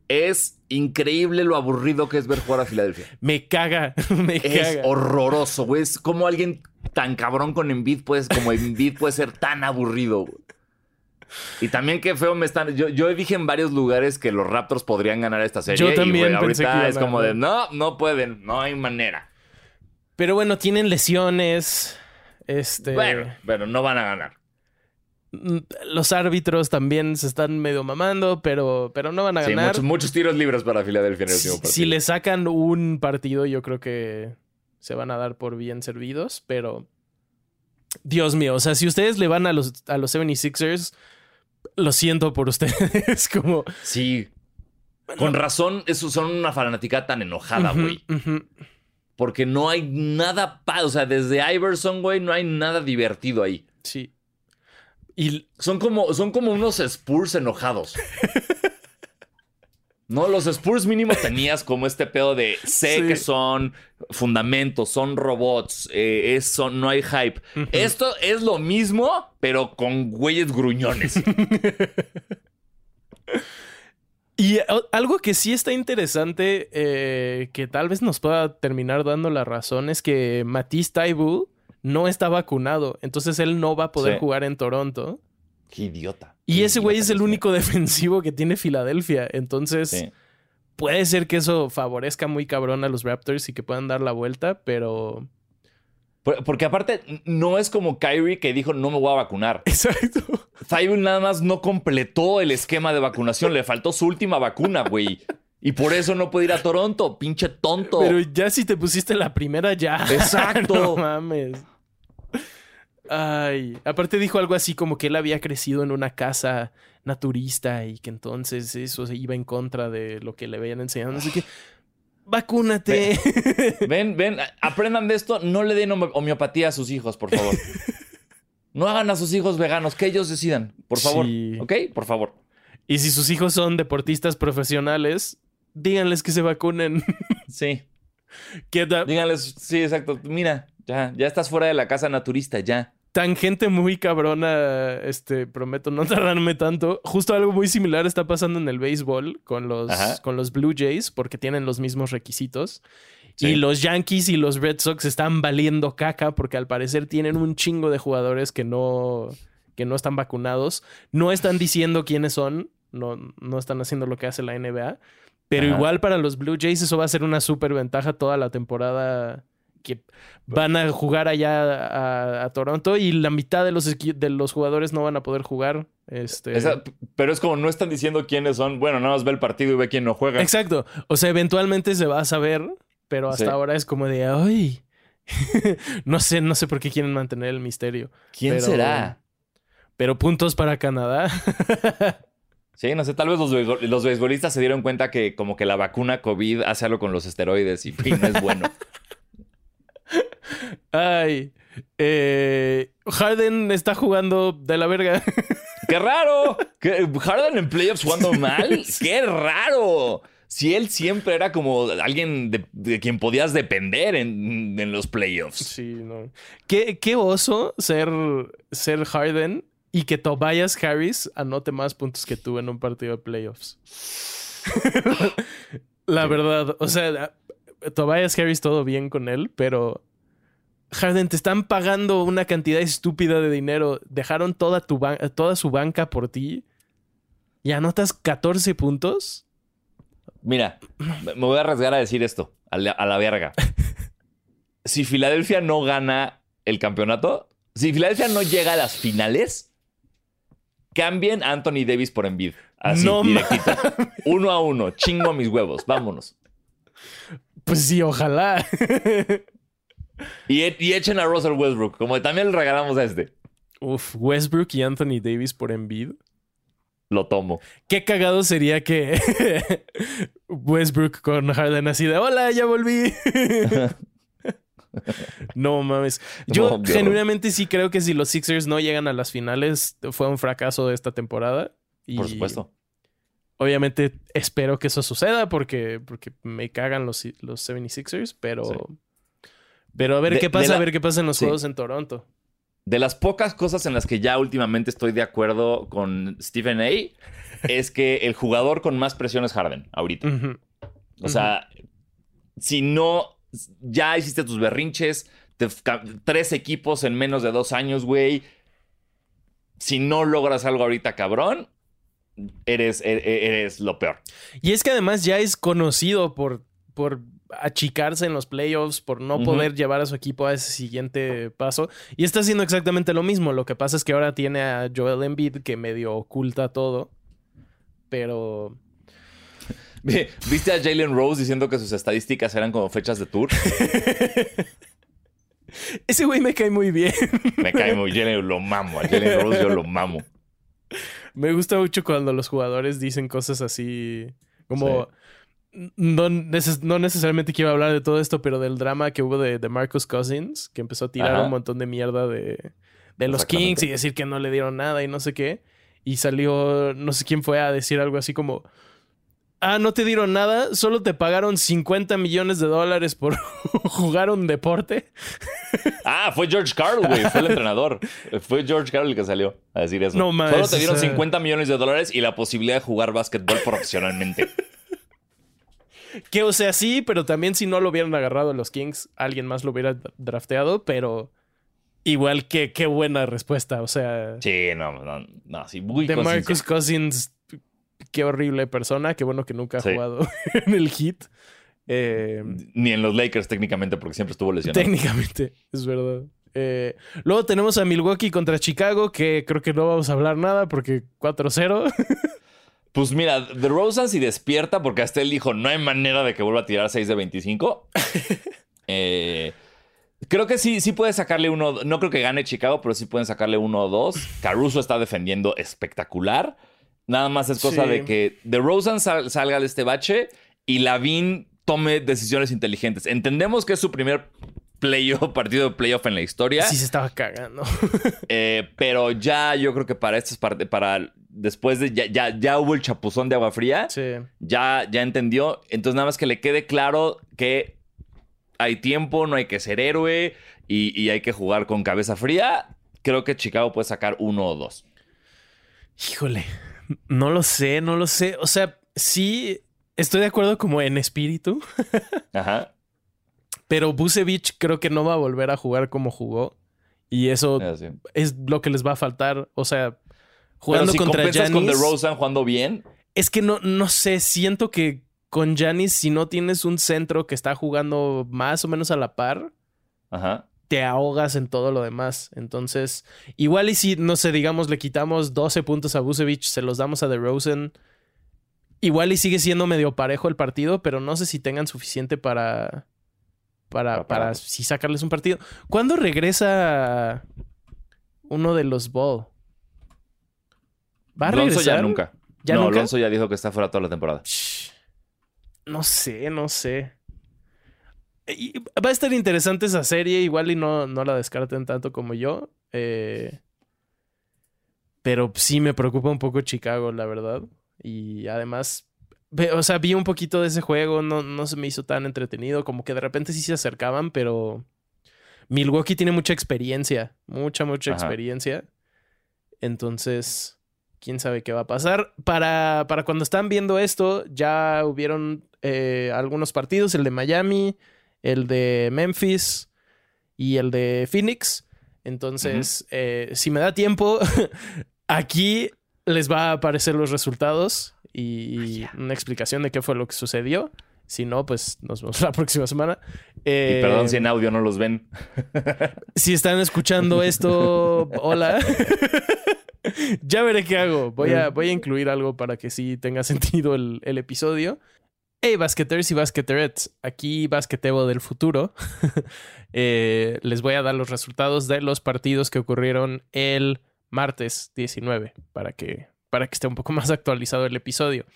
Es increíble lo aburrido que es ver jugar a Filadelfia. Me caga, me Es caga. horroroso, güey. Es como alguien tan cabrón con Embiid, pues, como Embiid puede ser tan aburrido, güey. Y también qué feo me están. Yo, yo dije en varios lugares que los Raptors podrían ganar esta serie. Yo también y, pensé ahorita es como de no, no pueden, no hay manera. Pero bueno, tienen lesiones. Este. Bueno, pero no van a ganar. Los árbitros también se están medio mamando, pero, pero no van a Sí, ganar. muchos, muchos tiros libres para Filadelfia en el último partido. si le sacan un partido, yo creo que se van a dar por bien servidos, pero. Dios mío, o sea, si ustedes le van a los, a los 76ers, lo siento por ustedes. Como. Sí. Con razón, esos son una fanática tan enojada, güey. Porque no hay nada. pa- O sea, desde Iverson, güey, no hay nada divertido ahí. Sí. Y Son como, son como unos Spurs enojados. No, los Spurs mínimo tenías como este pedo de sé Sí. que son fundamentos, son robots, eh, es- son- no hay hype. Esto es lo mismo, pero con güeyes gruñones. Y algo que sí está interesante, eh, que tal vez nos pueda terminar dando la razón, es que Matisse Taibu no está vacunado. Entonces él no va a poder Sí. jugar en Toronto. Qué idiota. Y ese güey es el único defensivo que tiene Filadelfia. Entonces Sí. puede ser que eso favorezca muy cabrón a los Raptors y que puedan dar la vuelta, pero... Por- Porque aparte, no es como Kyrie que dijo no me voy a vacunar. Exacto. Nada más no completó el esquema de vacunación. Le faltó su última vacuna, güey. Y por eso no puede ir a Toronto, pinche tonto. Pero ya si te pusiste la primera, ya. Exacto. no mames. Ay, aparte dijo algo así como que él había crecido en una casa naturista y que entonces eso se iba en contra de lo que le habían enseñado. Así que, vacúnate. Ven, ven, a- aprendan de esto. No le den homeopatía a sus hijos, por favor. No hagan a sus hijos veganos, que ellos decidan, por favor. Sí. ¿Ok? Por favor. y si sus hijos son deportistas profesionales, díganles que se vacunen. Sí. Díganles, sí, exacto. Mira, ya, ya estás fuera de la casa naturista, ya. tangente muy cabrona, este, prometo no tardarme tanto. Justo algo muy similar está pasando en el béisbol con los, Ajá. con los Blue Jays, porque tienen los mismos requisitos. Sí. Y los Yankees y los Red Sox están valiendo caca porque al parecer tienen un chingo de jugadores que no, que no están vacunados. No están diciendo quiénes son, no, no están haciendo lo que hace la NBA. Pero Ajá. igual para los Blue Jays eso va a ser una súper ventaja toda la temporada que van a jugar allá a, a Toronto y la mitad de los, de los jugadores no van a poder jugar. Este... Esa- pero es como no están diciendo quiénes son. Bueno, nada más ve el partido y ve quién no juega. Exacto. O sea, eventualmente se va a saber, pero hasta Sí. ahora es como de, ay, no sé, no sé por qué quieren mantener el misterio. ¿Quién pero- será? Pero puntos para Canadá. Sí, no sé, tal vez los, los beisbolistas se dieron cuenta que como que la vacuna COVID hace algo con los esteroides y, y no es bueno. ay. eh, Harden está jugando de la verga. ¡Qué raro! ¿Qué- ¿Harden en playoffs jugando mal? ¡Qué raro! Si él siempre era como alguien de, de quien podías depender en, en los playoffs. Sí, no. Qué, qué oso ser, ser Harden y que Tobias Harris anote más puntos que tú en un partido de playoffs. La verdad, o sea, Tobias Harris todo bien con él, pero Harden, te están pagando una cantidad estúpida de dinero. Dejaron toda, tu toda su banca por ti. ¿Y anotas 14 puntos? Mira, me voy a arriesgar a decir esto, a la, a la verga. si Filadelfia no gana el campeonato, si Filadelfia no llega a las finales, cambien a Anthony Davis por Embiid. Así, No directito. Uno a uno. Chingo a mis huevos. Vámonos. Pues sí, ojalá. Y, e- y echen a Russell Westbrook, como también le regalamos a este. Uf, Westbrook y Anthony Davis por Embiid. Lo tomo. Qué cagado sería que Westbrook con Harden así de hola, ya volví. no mames. Yo No, genuinamente sí creo que si los Sixers no llegan a las finales, fue un fracaso de esta temporada. Y Por supuesto. Obviamente espero que eso suceda porque, porque me cagan los, los 76ers, pero. Sí. Pero a ver De- qué pasa, la- a ver qué pasa en los Sí. juegos en Toronto. De las pocas cosas en las que ya últimamente estoy de acuerdo con Stephen A. es que el jugador con más presión es Harden ahorita. O sea, si no, ya hiciste tus berrinches, te- tres equipos en menos de dos años, güey. Si no logras algo ahorita, cabrón, eres, e- e- eres lo peor. Y es que además ya es conocido por, por achicarse en los playoffs, por no poder llevar a su equipo a ese siguiente paso. Y está haciendo exactamente lo mismo. Lo que pasa es que ahora tiene a Joel Embiid que medio oculta todo. Pero ¿Viste a Jalen Rose diciendo que sus estadísticas eran como fechas de tour? ese güey me cae muy bien. Me cae muy Jalen, lo mamo. A Jalen Rose yo lo mamo. me gusta mucho cuando los jugadores dicen cosas así como... No, neces- no necesariamente quiero hablar de todo esto, pero del drama que hubo de, de Marcus Cousins, que empezó a tirar Ajá. un montón de mierda de, de los. Kings y decir que no le dieron nada y no sé qué. Y salió, no sé quién fue a decir algo así como, ah, no te dieron nada, solo te pagaron 50 millones de dólares por jugar un deporte. Ah, fue George Carl, güey. Fue el entrenador. Fue George Carl el que salió a decir eso. No mames, Solo te dieron o sea- 50 millones de dólares y la posibilidad de jugar básquetbol profesionalmente. Que o sea, sí, pero también si no lo hubieran agarrado los Kings, alguien más lo hubiera drafteado, pero igual que qué buena respuesta, o sea... Sí, no, no, no, sí, muy de. Marcus Cousins, qué horrible persona, qué bueno que nunca ha Sí. jugado en el hit. Eh, Ni en los Lakers técnicamente porque siempre estuvo lesionado. técnicamente, es verdad. Eh, luego tenemos a Milwaukee contra Chicago, que creo que no vamos a hablar nada porque 4-0. Pues mira, The Rosen si despierta porque hasta él dijo, no hay manera de que vuelva a tirar 6 de 25. Eh, creo que sí, sí puede sacarle uno, no creo que gane Chicago, pero sí pueden sacarle uno o dos. Caruso está defendiendo espectacular. Nada más es cosa Sí. de que The Rosen salga de este bache y Lavin tome decisiones inteligentes. Entendemos que es su primer playoff, partido de playoff en la historia. Sí se estaba cagando. Eh, pero ya yo creo que para partes, para después de ya, ya, ya hubo el chapuzón de agua fría, sí. ya, ya entendió. Entonces nada más que le quede claro que hay tiempo, no hay que ser héroe y, y hay que jugar con cabeza fría. Creo que Chicago puede sacar uno o dos. Híjole, no lo sé, no lo sé. O sea, sí estoy de acuerdo como en espíritu, Ajá. pero Busevich creo que no va a volver a jugar como jugó. Y eso Así. es lo que les va a faltar. O sea, jugando si contra compensas con Giannis, DeRozan jugando bien, Es que no, no sé, siento que con Giannis, si no tienes un centro que está jugando más o menos a la par, ajá. te ahogas en todo lo demás. Entonces, igual y si, no sé, digamos, le quitamos 12 puntos a Busevich, se los damos a DeRozan. Igual y sigue siendo medio parejo el partido, pero no sé si tengan suficiente para. Para, Para si sacarles un partido. ¿Cuándo regresa uno de los Ball? ¿Va a Alonso ya nunca. ¿Ya no, nunca? Alonso ya dijo que está fuera toda la temporada. No sé, no sé. Y va a estar interesante esa serie, igual y no, no la descarten tanto como yo. eh, pero sí me preocupa un poco Chicago, la verdad. Y además, o sea, vi un poquito de ese juego, no, no se me hizo tan entretenido, como que de repente sí se acercaban, pero Milwaukee tiene mucha experiencia, mucha, mucha Ajá. experiencia. Entonces, quién sabe qué va a pasar. Para, para cuando están viendo esto, ya hubieron eh, algunos partidos, el de Miami, el de Memphis y el de Phoenix. Entonces, eh, si me da tiempo, aquí les va a aparecer los resultados y una explicación de qué fue lo que sucedió. Si no, pues nos vemos la próxima semana. y perdón si Eh, en audio no los ven. si están escuchando esto, hola. ya veré qué hago. Voy a, voy a incluir algo para que sí tenga sentido el, el episodio. Hey, basqueters y basqueterets. Aquí basquetebo del futuro. Eh, les voy a dar los resultados de los partidos que ocurrieron el martes 19 para que, para que esté un poco más actualizado el episodio.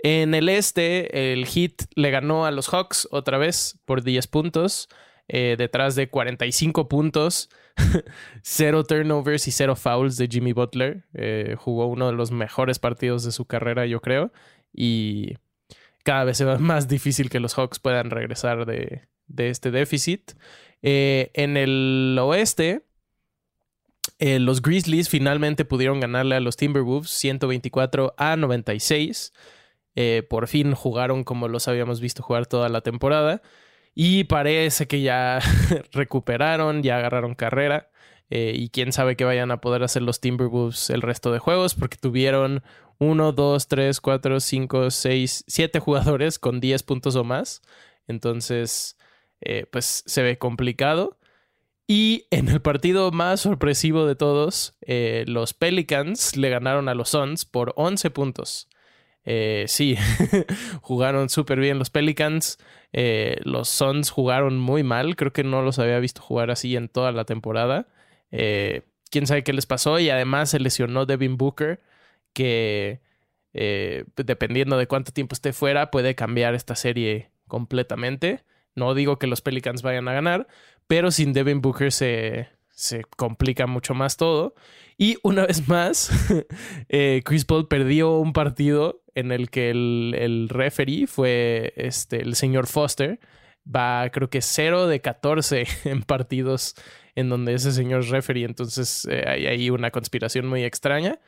En el este, el Heat le ganó a los Hawks otra vez por 10 puntos, eh, detrás de 45 puntos, cero turnovers y cero fouls de Jimmy Butler. Eh, jugó uno de los mejores partidos de su carrera, yo creo, y cada vez se va más difícil que los Hawks puedan regresar de, este déficit. Eh, en el oeste, los Grizzlies finalmente pudieron ganarle a los Timberwolves 124 a 96. Eh, por fin jugaron como los habíamos visto jugar toda la temporada. Y parece que ya recuperaron, ya agarraron carrera. eh, y quién sabe qué vayan a poder hacer los Timberwolves el resto de juegos, porque tuvieron 1, 2, 3, 4, 5, 6, 7 jugadores con 10 puntos o más. Entonces, eh, pues se ve complicado. Y en el partido más sorpresivo de todos, eh, los Pelicans le ganaron a los Suns por 11 puntos. Eh, sí, jugaron súper bien los Pelicans. Eh, los Suns jugaron muy mal. Creo que no los había visto jugar así en toda la temporada. Eh, Quién sabe qué les pasó. Y además se lesionó Devin Booker, que dependiendo de cuánto tiempo esté fuera, puede cambiar esta serie completamente. No digo que los Pelicans vayan a ganar, pero sin Devin Booker se, se complica mucho más todo. Y una vez más, Chris Paul perdió un partido en el que el, el referee fue este, el señor Foster. Va, creo que 0 de 14 en partidos en donde ese señor es referee. Entonces eh, hay ahí una conspiración muy extraña.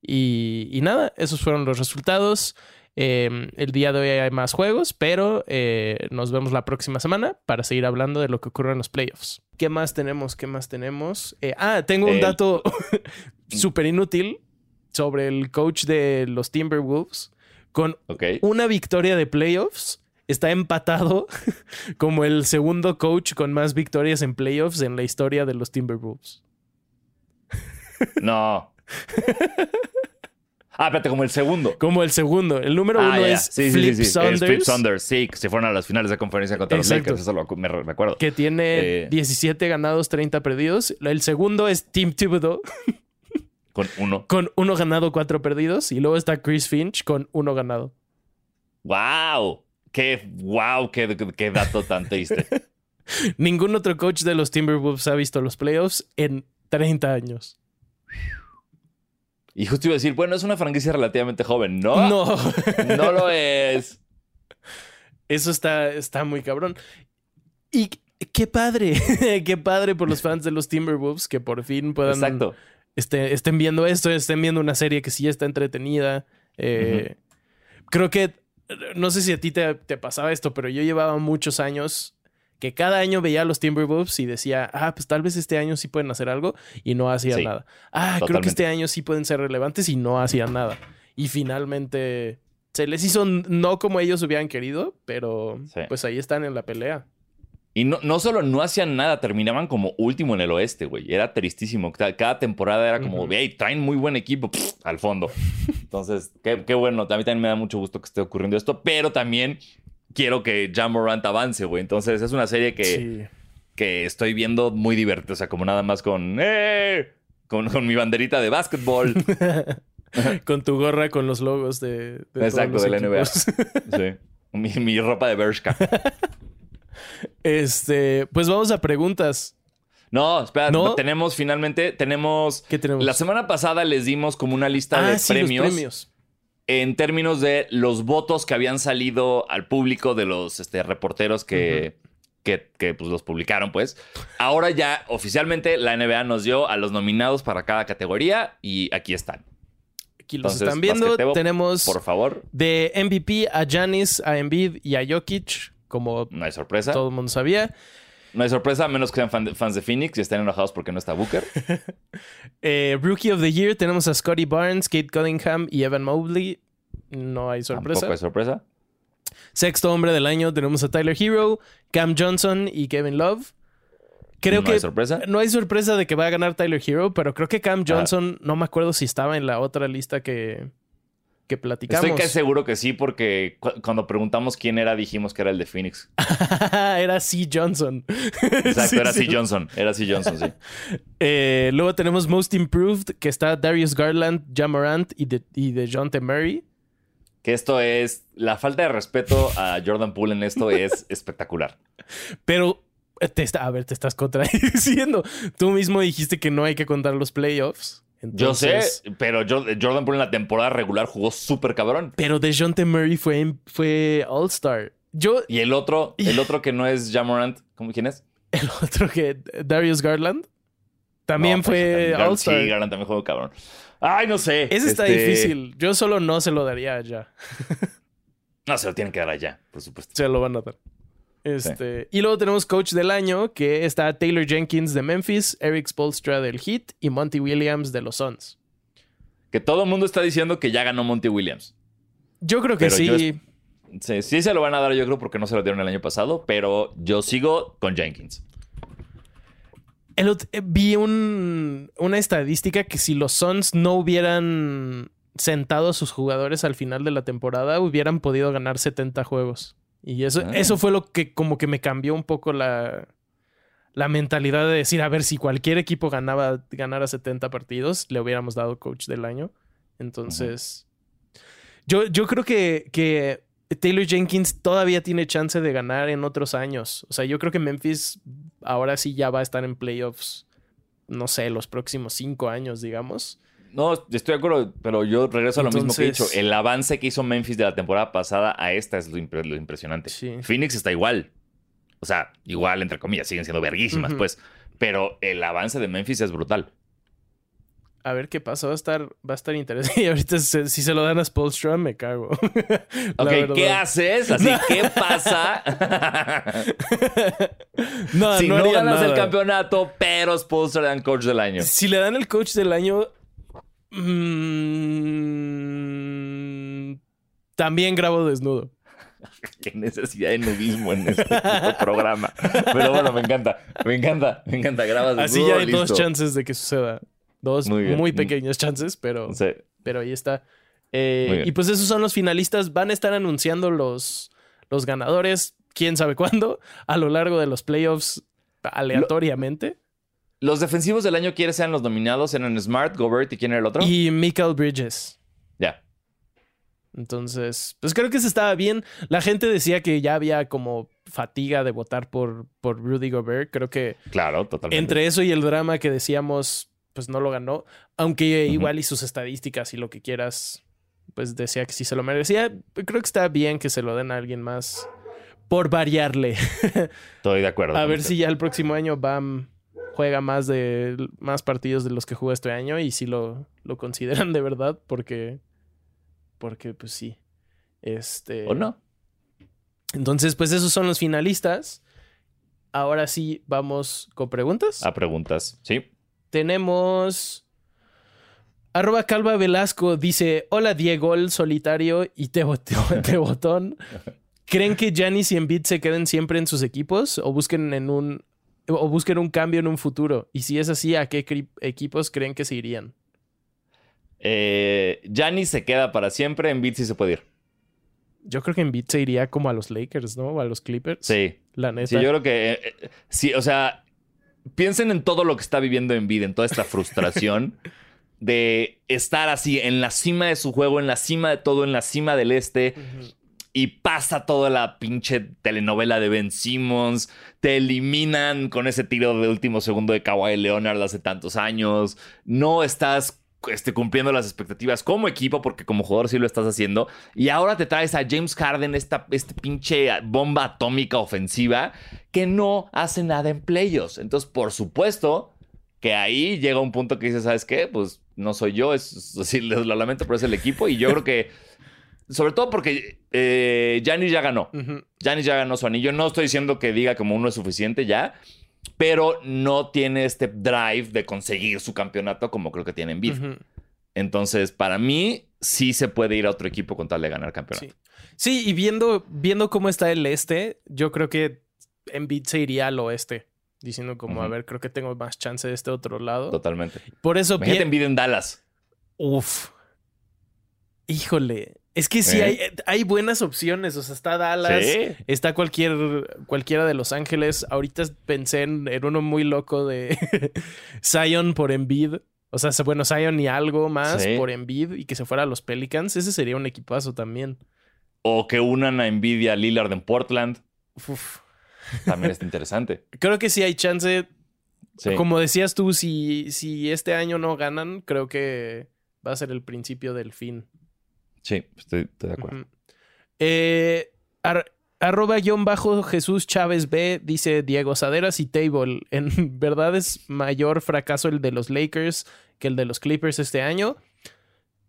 Y, y nada, esos fueron los resultados. Eh, el día de hoy hay más juegos, pero eh, nos vemos la próxima semana para seguir hablando de lo que ocurre en los playoffs. ¿Qué más tenemos? ¿Qué más tenemos? Eh, ah, tengo un El- dato súper inútil sobre el coach de los Timberwolves. Con una victoria de playoffs, está empatado como el segundo coach con más victorias en playoffs en la historia de los Timberwolves. No. Ah, espérate, como el segundo. Como el segundo. El número Ah, uno es Sí, Flip sí, sí. Saunders. Es Flip Saunders, sí, que se fueron a las finales de conferencia contra Exacto. los Lakers. Eso lo me re- recuerdo. que tiene Eh. 17 ganados, 30 perdidos. El segundo es Tim Thibodeau Con uno. con uno ganado, cuatro perdidos. Y luego está Chris Finch con uno ganado. ¡Wow! ¡Qué, wow! ¡Qué, qué dato tan triste! Ningún otro coach de los Timberwolves ha visto los playoffs en 30 años. Y justo iba a decir, bueno, es una franquicia relativamente joven. No, no, No, lo es. eso está, está muy cabrón. Y qué padre, qué padre por los fans de los Timberwolves que por fin puedan Exacto. Este- estén viendo esto, estén viendo una serie que sí está entretenida. Eh, Creo que, no sé si a ti te, te pasaba esto, pero yo llevaba muchos años que cada año veía a los Timberwolves y decía, ah, pues tal vez este año sí pueden hacer algo y no hacían Sí, nada. Ah, creo que este año sí pueden ser relevantes y no hacían nada. Y finalmente se les hizo no como ellos hubieran querido, pero Sí. pues ahí están en la pelea. Y no, no solo no hacían nada, terminaban como último en el oeste, güey. Era tristísimo. Cada, cada temporada era como, Ujú. hey, traen muy buen equipo pff, al fondo. Entonces, qué, qué bueno. A mí también me da mucho gusto que esté ocurriendo esto, pero también quiero que Jam Morant avance, güey. Entonces, es una serie que, Sí. que estoy viendo muy divertida. O sea, como nada más con, ¡eh! Con, con mi banderita de básquetbol. con tu gorra con los logos de, de Exacto, de la NBA. Sí. Mi, mi ropa de Bershka. Este, pues vamos a preguntas. No, espera, ¿No? tenemos finalmente, tenemos... ¿Qué tenemos? La semana pasada les dimos como una lista ah, de sí, los premios, premios. en términos de los votos que habían salido al público de los este, reporteros que, que, que, pues, los publicaron, pues. Ahora ya oficialmente la NBA nos dio a los nominados para cada categoría y aquí están. Aquí los Entonces, están viendo. Tenemos Por favor, de MVP a Giannis, a Embiid y a Jokic, como no hay sorpresa. todo el mundo sabía. No hay sorpresa, a menos que sean fan de- fans de Phoenix y estén enojados porque no está Booker. Eh, Rookie of the Year tenemos a Scotty Barnes, Kate Cunningham y Evan Mobley. No hay sorpresa. Tampoco hay sorpresa. Sexto hombre del año tenemos a Tyler Hero, Cam Johnson y Kevin Love. Creo no que hay sorpresa. no hay sorpresa de que va a ganar Tyler Hero, pero creo que Ah. Cam Johnson, no me acuerdo si estaba en la otra lista que, que platicamos. Estoy casi seguro que sí, porque cu- cuando preguntamos quién era, dijimos que era el de Phoenix. Era C. Johnson. Exacto, Sí, era sí. C. Johnson. Era C. Johnson, sí. Eh, luego tenemos Most Improved, que está Darius Garland, Jamorant y de, y de John T. Murray. Que esto es. La falta de respeto a Jordan Poole en esto es espectacular. Pero, eh, te está, a ver, te estás contradiciendo. Tú mismo dijiste que no hay que contar los playoffs. Yo sé, pero Jo- Jordan Poole en la temporada regular jugó súper cabrón. Pero DeJounte Murray fue, fue All-Star. Yo, Y el otro, el otro que no es Jamorant, ¿cómo quién es? el otro que, Darius Garland, también No, pues, fue Gar- All-Star. Sí, Garland también jugó cabrón. Ay, no sé. Ese está este, difícil. Yo solo no se lo daría ya. No, se lo tienen que dar allá, por supuesto. Se lo van a dar. Este, Y luego tenemos coach del año, que está Taylor Jenkins de Memphis, Eric Spolstra del Heat y Monty Williams de los Suns. Que todo el mundo está diciendo que ya ganó Monty Williams. Yo creo que Pero sí. yo Sí, sí se lo van a dar, yo creo, porque no se lo dieron el año pasado, pero yo sigo con Jenkins. El eh, vi un- una estadística que si los Suns no hubieran sentado a sus jugadores al final de la temporada, hubieran podido ganar 70 juegos. Y eso, Ah. eso fue lo que como que me cambió un poco la, la mentalidad de decir, a ver, si cualquier equipo ganaba, ganara 70 partidos, le hubiéramos dado coach del año. Entonces, yo, yo creo que, que Taylor Jenkins todavía tiene chance de ganar en otros años. O sea, yo creo que Memphis ahora sí ya va a estar en playoffs, no sé, los próximos cinco años, digamos. No, estoy de acuerdo, pero yo regreso a lo mismo que he dicho. El avance que hizo Memphis de la temporada pasada a esta es lo, impre- lo impresionante. Sí. Phoenix está igual. O sea, igual, entre comillas, siguen siendo verguísimas, pues. Pero el avance de Memphis es brutal. A ver qué pasa, va a estar, va a estar interesante. Y ahorita se- si se lo dan a Spolstra, me cago. Ok, verdad. ¿qué haces? Así, ¿qué pasa? No, si no, haría ganas el campeonato, pero Spolstra le dan coach del año. Si le dan el coach del año. Mm, también grabo desnudo. Qué necesidad de nudismo en este programa. Pero bueno, me encanta. Me encanta. Me encanta. Grabas Así desnudo, ya hay dos chances de que suceda. Dos Muy muy, pequeñas chances, pero, Sí. pero ahí está. Eh, y pues esos son los finalistas. Van a estar anunciando los, los ganadores, quién sabe cuándo, a lo largo de los playoffs aleatoriamente. Los defensivos del año, ¿quieres sean los nominados? ¿Eran Smart, Gobert y quién era el otro? Y Michael Bridges. Ya. Entonces, pues creo que se estaba bien. La gente decía que ya había como fatiga de votar por, por Rudy Gobert. Creo que Claro, totalmente. entre eso y el drama que decíamos, pues no lo ganó. Aunque igual y sus estadísticas y lo que quieras, pues decía que sí se lo merecía. Creo que está bien que se lo den a alguien más por variarle. Estoy de acuerdo. a ver usted. si ya el próximo año Bam juega más de más partidos de los que jugó este año y si lo, lo consideran de verdad porque porque pues sí. Este ¿O no? Entonces, pues esos son los finalistas. Ahora sí vamos con preguntas. A preguntas. Sí. Tenemos. Arroba Calva Velasco dice: Hola Diego, el solitario y te, te botón. ¿Creen que Janis y Embiid se queden siempre en sus equipos o busquen en un o busquen un cambio en un futuro? Y si es así, ¿a qué equipos creen que se irían? Eh, Giannis se queda para siempre. En sí se puede ir. Yo creo que Embiid se iría como a los Lakers, ¿no? O a los Clippers. Sí. La neta. Sí, yo creo que. eh, eh, sí, o sea. Piensen en todo lo que está viviendo en en toda esta frustración de estar así en la cima de su juego, en la cima de todo, en la cima del este. Y pasa toda la pinche telenovela de Ben Simmons, te eliminan con ese tiro de último segundo de Kawhi Leonard hace tantos años, no estás este, cumpliendo las expectativas como equipo, porque como jugador sí lo estás haciendo, y ahora te traes a James Harden, esta este pinche bomba atómica ofensiva, que no hace nada en playoffs. Entonces, por supuesto que ahí llega un punto que dices, ¿sabes qué? Pues no soy yo, es, es- sí, lo lamento, pero es el equipo, y yo creo que sobre todo porque eh, Giannis ya ganó. Ujú. Giannis ya ganó su anillo. No estoy diciendo que diga como uno es suficiente ya, pero no tiene este drive de conseguir su campeonato como creo que tiene Embiid. Ujú. Entonces, para mí, sí se puede ir a otro equipo con tal de ganar campeonato. Sí. Sí, y viendo, viendo cómo está el este, yo creo que Embiid se iría al oeste. Diciendo como, a ver, creo que tengo más chance de este otro lado. Totalmente. Por eso Imagínate en Dallas. Uf. Híjole. Es que sí ¿Eh? hay, hay buenas opciones. O sea, está Dallas. Sí. Está cualquier, cualquiera de Los Ángeles. Ahorita pensé en, en uno muy loco de Zion por Embiid. O sea, bueno, Zion y algo más Sí. por Embiid y que se fuera a los Pelicans. Ese sería un equipazo también. O que unan a Embiid y a Lillard en Portland. Uf. También está interesante. Creo que sí hay chance. Sí. Como decías tú, si, si este año no ganan, creo que va a ser el principio del fin. Sí, estoy, estoy de acuerdo. Eh, ar- arroba guion bajo Jesús Chávez B dice Diego Saderas y Table. En verdad es mayor fracaso el de los Lakers que el de los Clippers este año.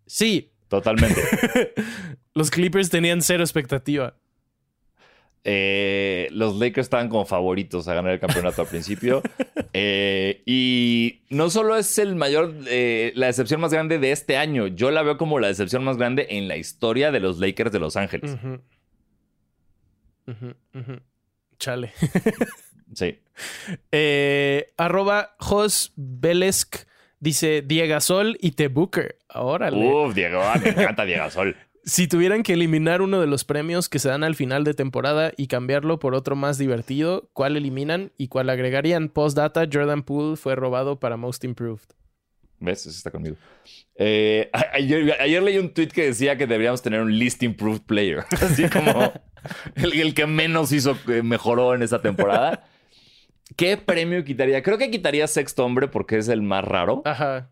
Sí, Totalmente. los Clippers tenían cero expectativa. Eh, los Lakers estaban como favoritos a ganar el campeonato al principio. Eh, y no solo es el mayor, eh, la decepción más grande de este año, yo la veo como la decepción más grande en la historia de los Lakers de Los Ángeles. Chale. Sí. Arroba Jos Belesk dice Diego Sol y Te Booker. Órale. Uf, Diego, ah, me encanta Diego Sol. Si tuvieran que eliminar uno de los premios que se dan al final de temporada y cambiarlo por otro más divertido, ¿cuál eliminan y cuál agregarían? Postdata, Jordan Poole fue robado para Most Improved. ¿Ves? Eso está conmigo. Eh, ayer, ayer leí un tweet que decía que deberíamos tener un Least Improved Player. Así como el, el que menos hizo, eh, mejoró en esta temporada. ¿Qué premio quitaría? Creo que quitaría Sexto Hombre porque es el más raro. Ajá.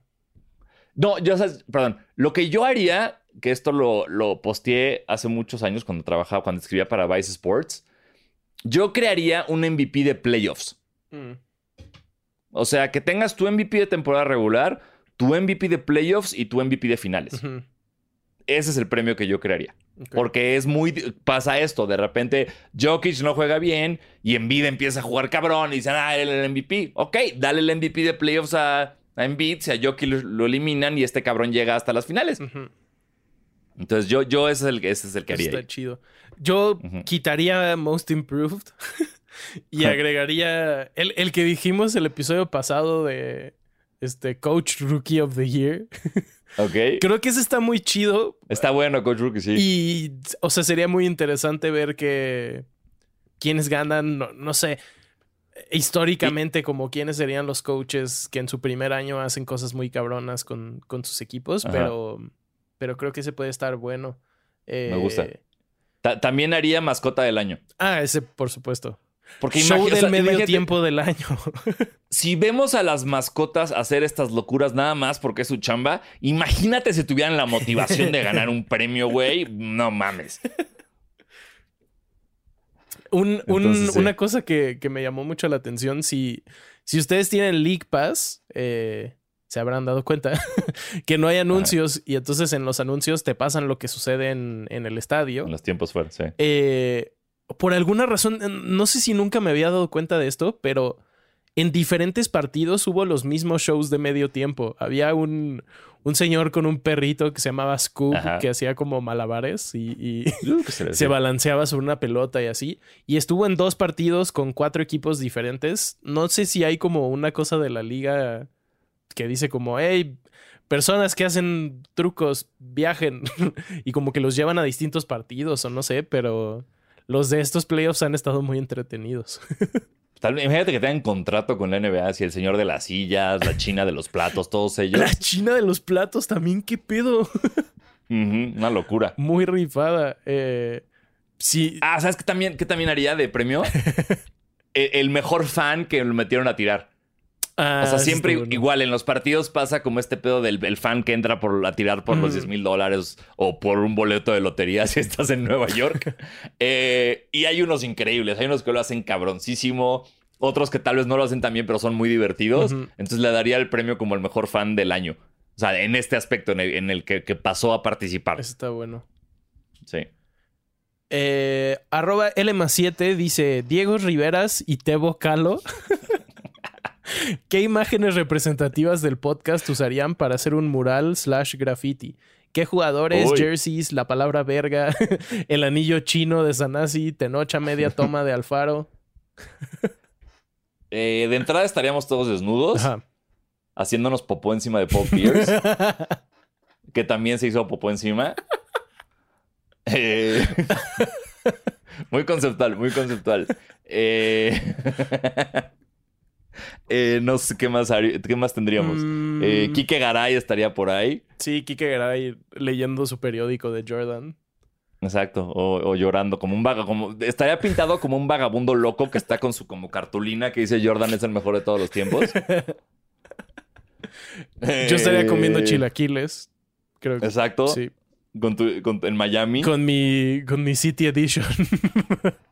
No, yo, sabes, perdón. Lo que yo haría, que esto lo, lo posteé hace muchos años cuando trabajaba, cuando escribía para Vice Sports, yo crearía un MVP de playoffs. Mm. O sea, que tengas tu MVP de temporada regular, tu MVP de playoffs y tu MVP de finales. Ese es el premio que yo crearía. Porque es muy. Pasa esto. De repente, Jokic no juega bien y Embiid empieza a jugar cabrón y dicen, ah, él es el MVP. Ok, dale el MVP de playoffs a, a Embiid. Si a Jokic lo, lo eliminan y este cabrón llega hasta las finales. Entonces, yo, yo ese, es el, ese es el que haría. Está chido. Yo quitaría Most Improved y agregaría el, el que dijimos el episodio pasado de este Coach Rookie of the Year. Ok. Creo que ese está muy chido Está bueno, Coach Rookie, sí. Y, o sea, sería muy interesante ver que quienes ganan, no, no sé, históricamente como quiénes serían los coaches que en su primer año hacen cosas muy cabronas con, con sus equipos, Ajá. pero, pero creo que ese puede estar bueno. Me gusta. Eh, Ta- también haría mascota del año. Ah, ese por supuesto. Porque Show o del sea, medio tiempo del año. Si vemos a las mascotas hacer estas locuras nada más porque es su chamba, imagínate si tuvieran la motivación de ganar un premio, güey. No mames. Un- un- Entonces, sí. Una cosa que, que me llamó mucho la atención, si, si ustedes tienen League Pass, eh, se habrán dado cuenta que no hay anuncios y entonces en los anuncios te pasan lo que sucede en, en el estadio. En los tiempos fuera, sí. Eh, por alguna razón, no sé si nunca me había dado cuenta de esto, pero en diferentes partidos hubo los mismos shows de medio tiempo. Había un, un señor con un perrito que se llamaba Scoop Ajá. que hacía como malabares y- y Uh, ¿qué se balanceaba sobre una pelota y así. Y estuvo en dos partidos con cuatro equipos diferentes. No sé si hay como una cosa de la liga que dice como, hey, personas que hacen trucos, viajen. y como que los llevan a distintos partidos o no sé, pero los de estos playoffs han estado muy entretenidos. Tal- imagínate que tengan contrato con la NBA, si el señor de las sillas, la china de los platos, todos ellos. la China de los platos también, qué pedo. Una locura. muy rifada. Eh, sí. Ah, ¿sabes qué también, qué también haría de premio? el, el mejor fan que lo metieron a tirar. Ah, O sea, sí siempre bueno. igual en los partidos pasa como este pedo del el fan que entra por, a tirar por los Mm. 10 mil dólares o por un boleto de lotería si estás en Nueva York. Eh, y hay unos increíbles, hay unos que lo hacen cabroncísimo, otros que tal vez no lo hacen tan bien, pero son muy divertidos. Entonces le daría el premio como el mejor fan del año. O sea, en este aspecto en el, en el que, que pasó a participar. Está bueno. Sí. Eh, arroba L 7 dice Diego Riveras y Tebo Calo. ¿Qué imágenes representativas del podcast usarían para hacer un mural slash graffiti? ¿Qué jugadores, Uy. jerseys, la palabra verga, el anillo chino de Sanasi, Tenocha media toma de Alfaro? Eh, de entrada estaríamos todos desnudos, Ajá. haciéndonos popó encima de Paul Pierce, que también se hizo popó encima. Eh, muy conceptual, muy conceptual. Eh, eh, no sé qué más, qué más tendríamos. Mm, Eh, Quique Garay estaría por ahí. Sí, Kike Garay leyendo su periódico de Jordan. Exacto, o, o llorando como un vaga, como estaría pintado como un vagabundo loco que está con su como cartulina que dice Jordan es el mejor de todos los tiempos. Yo estaría comiendo Eh, chilaquiles. Creo que Exacto, sí. con tu- con- en Miami. Con mi, con mi City Edition.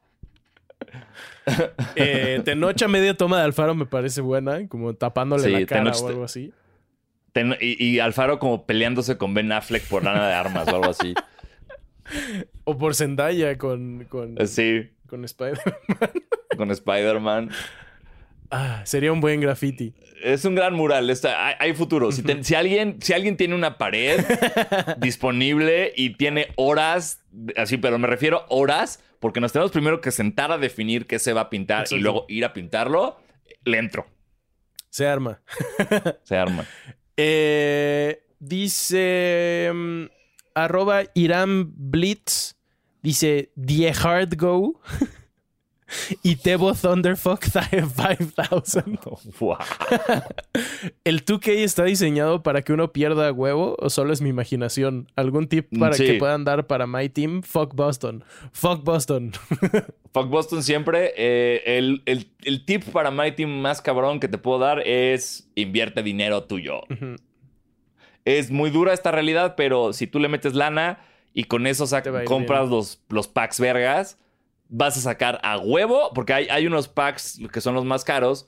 eh, Tenocha media toma de Alfaro me parece buena, como tapándole Sí, la cara Tenoch- o algo así. Ten- y, y Alfaro como peleándose con Ben Affleck por lana de armas o algo así. O por Zendaya con, con, Sí, con Spider. con Spider-Man. Ah, sería un buen graffiti. Es un gran mural. está- hay, hay futuro. Si, alguien, si alguien tiene una pared disponible y tiene horas, así, pero me refiero horas, porque nos tenemos primero que sentar a definir qué se va a pintar Exacto. y luego ir a pintarlo, le entro. Se arma. Se arma. Eh, dice mm, arroba Irán Blitz. Dice Die Hard Go. y Tebo Thunderfuck 5000. Wow. ¿El 2K está diseñado para que uno pierda huevo o solo es mi imaginación? ¿Algún tip para Sí. que puedan dar para my team? Fuck Boston. Fuck Boston. Fuck Boston siempre. Eh, el, el- el tip para My Team más cabrón que te puedo dar es invierte dinero tuyo. Es muy dura esta realidad, pero si tú le metes lana y con eso compras bien. los, los packs vergas, vas a sacar a huevo, porque hay, hay unos packs que son los más caros,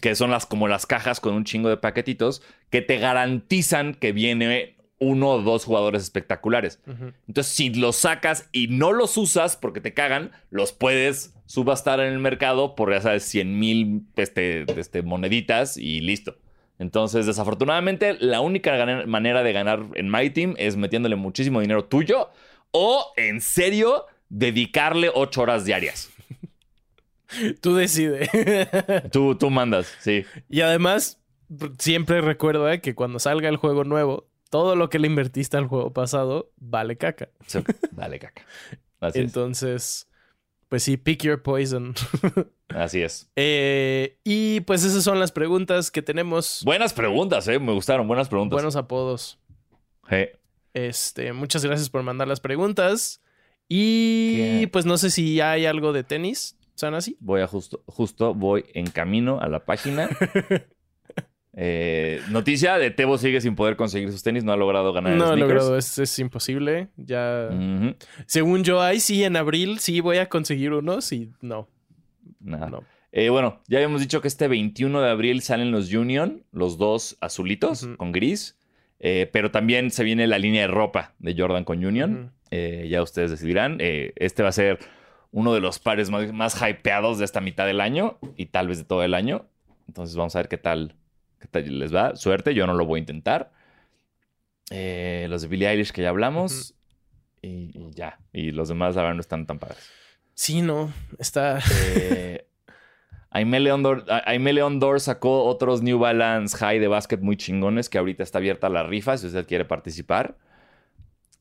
que son las como las cajas con un chingo de paquetitos, que te garantizan que viene uno o dos jugadores espectaculares. Entonces, si los sacas y no los usas porque te cagan, los puedes subastar en el mercado por, ya sabes, 100 mil este, este, moneditas y listo. Entonces, desafortunadamente, la única manera de ganar en My Team es metiéndole muchísimo dinero tuyo o, en serio, dedicarle 8 horas diarias. Tú decides. Tú, tú mandas, sí. y además, siempre recuerda que cuando salga el juego nuevo, todo lo que le invertiste al juego pasado vale caca. Sí, Dale, caca. Así es. Entonces, pues sí, pick your poison. Así es. Eh, y pues esas son las preguntas que tenemos. Buenas preguntas, ¿eh? Me gustaron, buenas preguntas. Buenos apodos. Este, muchas gracias por mandar las preguntas. Y ¿Qué? pues no sé si hay algo de tenis. ¿Son así? Voy a justo, justo voy en camino a la página. Eh, noticia de Tebo sigue sin poder conseguir sus tenis, no ha logrado ganar No sneakers. logrado, es, es imposible. Ya. Según yo, ahí sí, en abril sí voy a conseguir unos y no. Nada. No. Eh, bueno, ya habíamos dicho que este 21 de abril salen los Union, los dos azulitos con gris. Eh, pero también se viene la línea de ropa de Jordan con Union. Eh, ya ustedes decidirán. Eh, este va a ser uno de los pares más, más hypeados de esta mitad del año y tal vez de todo el año. Entonces vamos a ver qué tal, qué tal les va. Suerte, yo no lo voy a intentar. Los de Billie Eilish que ya hablamos. y, y ya. Y los demás, la verdad, no están tan padres. Sí, no. Está. Aime León Dor, A- Aime León Dor sacó otros New Balance High de básquet muy chingones que ahorita está abierta la rifa si usted quiere participar.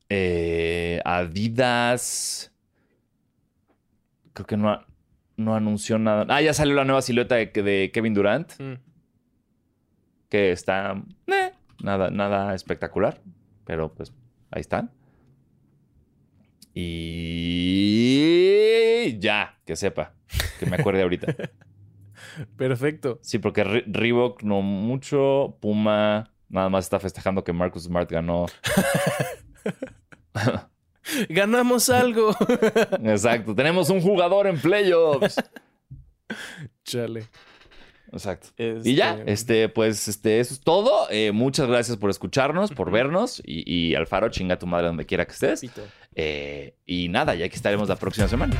Eh, Adidas. Creo que no, anunció nada. Ah, ya salió la nueva silueta de, de Kevin Durant, Mm. que está. eh, nada, nada espectacular. Pero pues ahí están. Y ya, que sepa. Que me acuerde ahorita. Perfecto. Sí, porque Re- Reebok no mucho. Puma nada más está festejando que Marcus Smart ganó. Ganamos algo. Exacto. Tenemos un jugador en playoffs. Chale. Exacto. Este, Y ya, este, pues, este, eso es todo. Eh, muchas gracias por escucharnos, por vernos. Y, y Alfaro, chinga tu madre donde quiera que estés. Eh, y nada, ya que estaremos la próxima semana.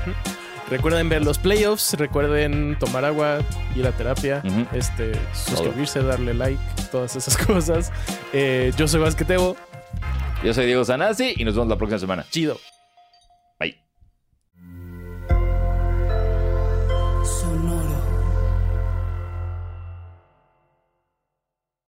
Recuerden ver los playoffs, recuerden tomar agua, ir a terapia, este, suscribirse, darle like, todas esas cosas. Eh, yo soy Basquetebo. Yo soy Diego Sanasi y nos vemos la próxima semana. Chido.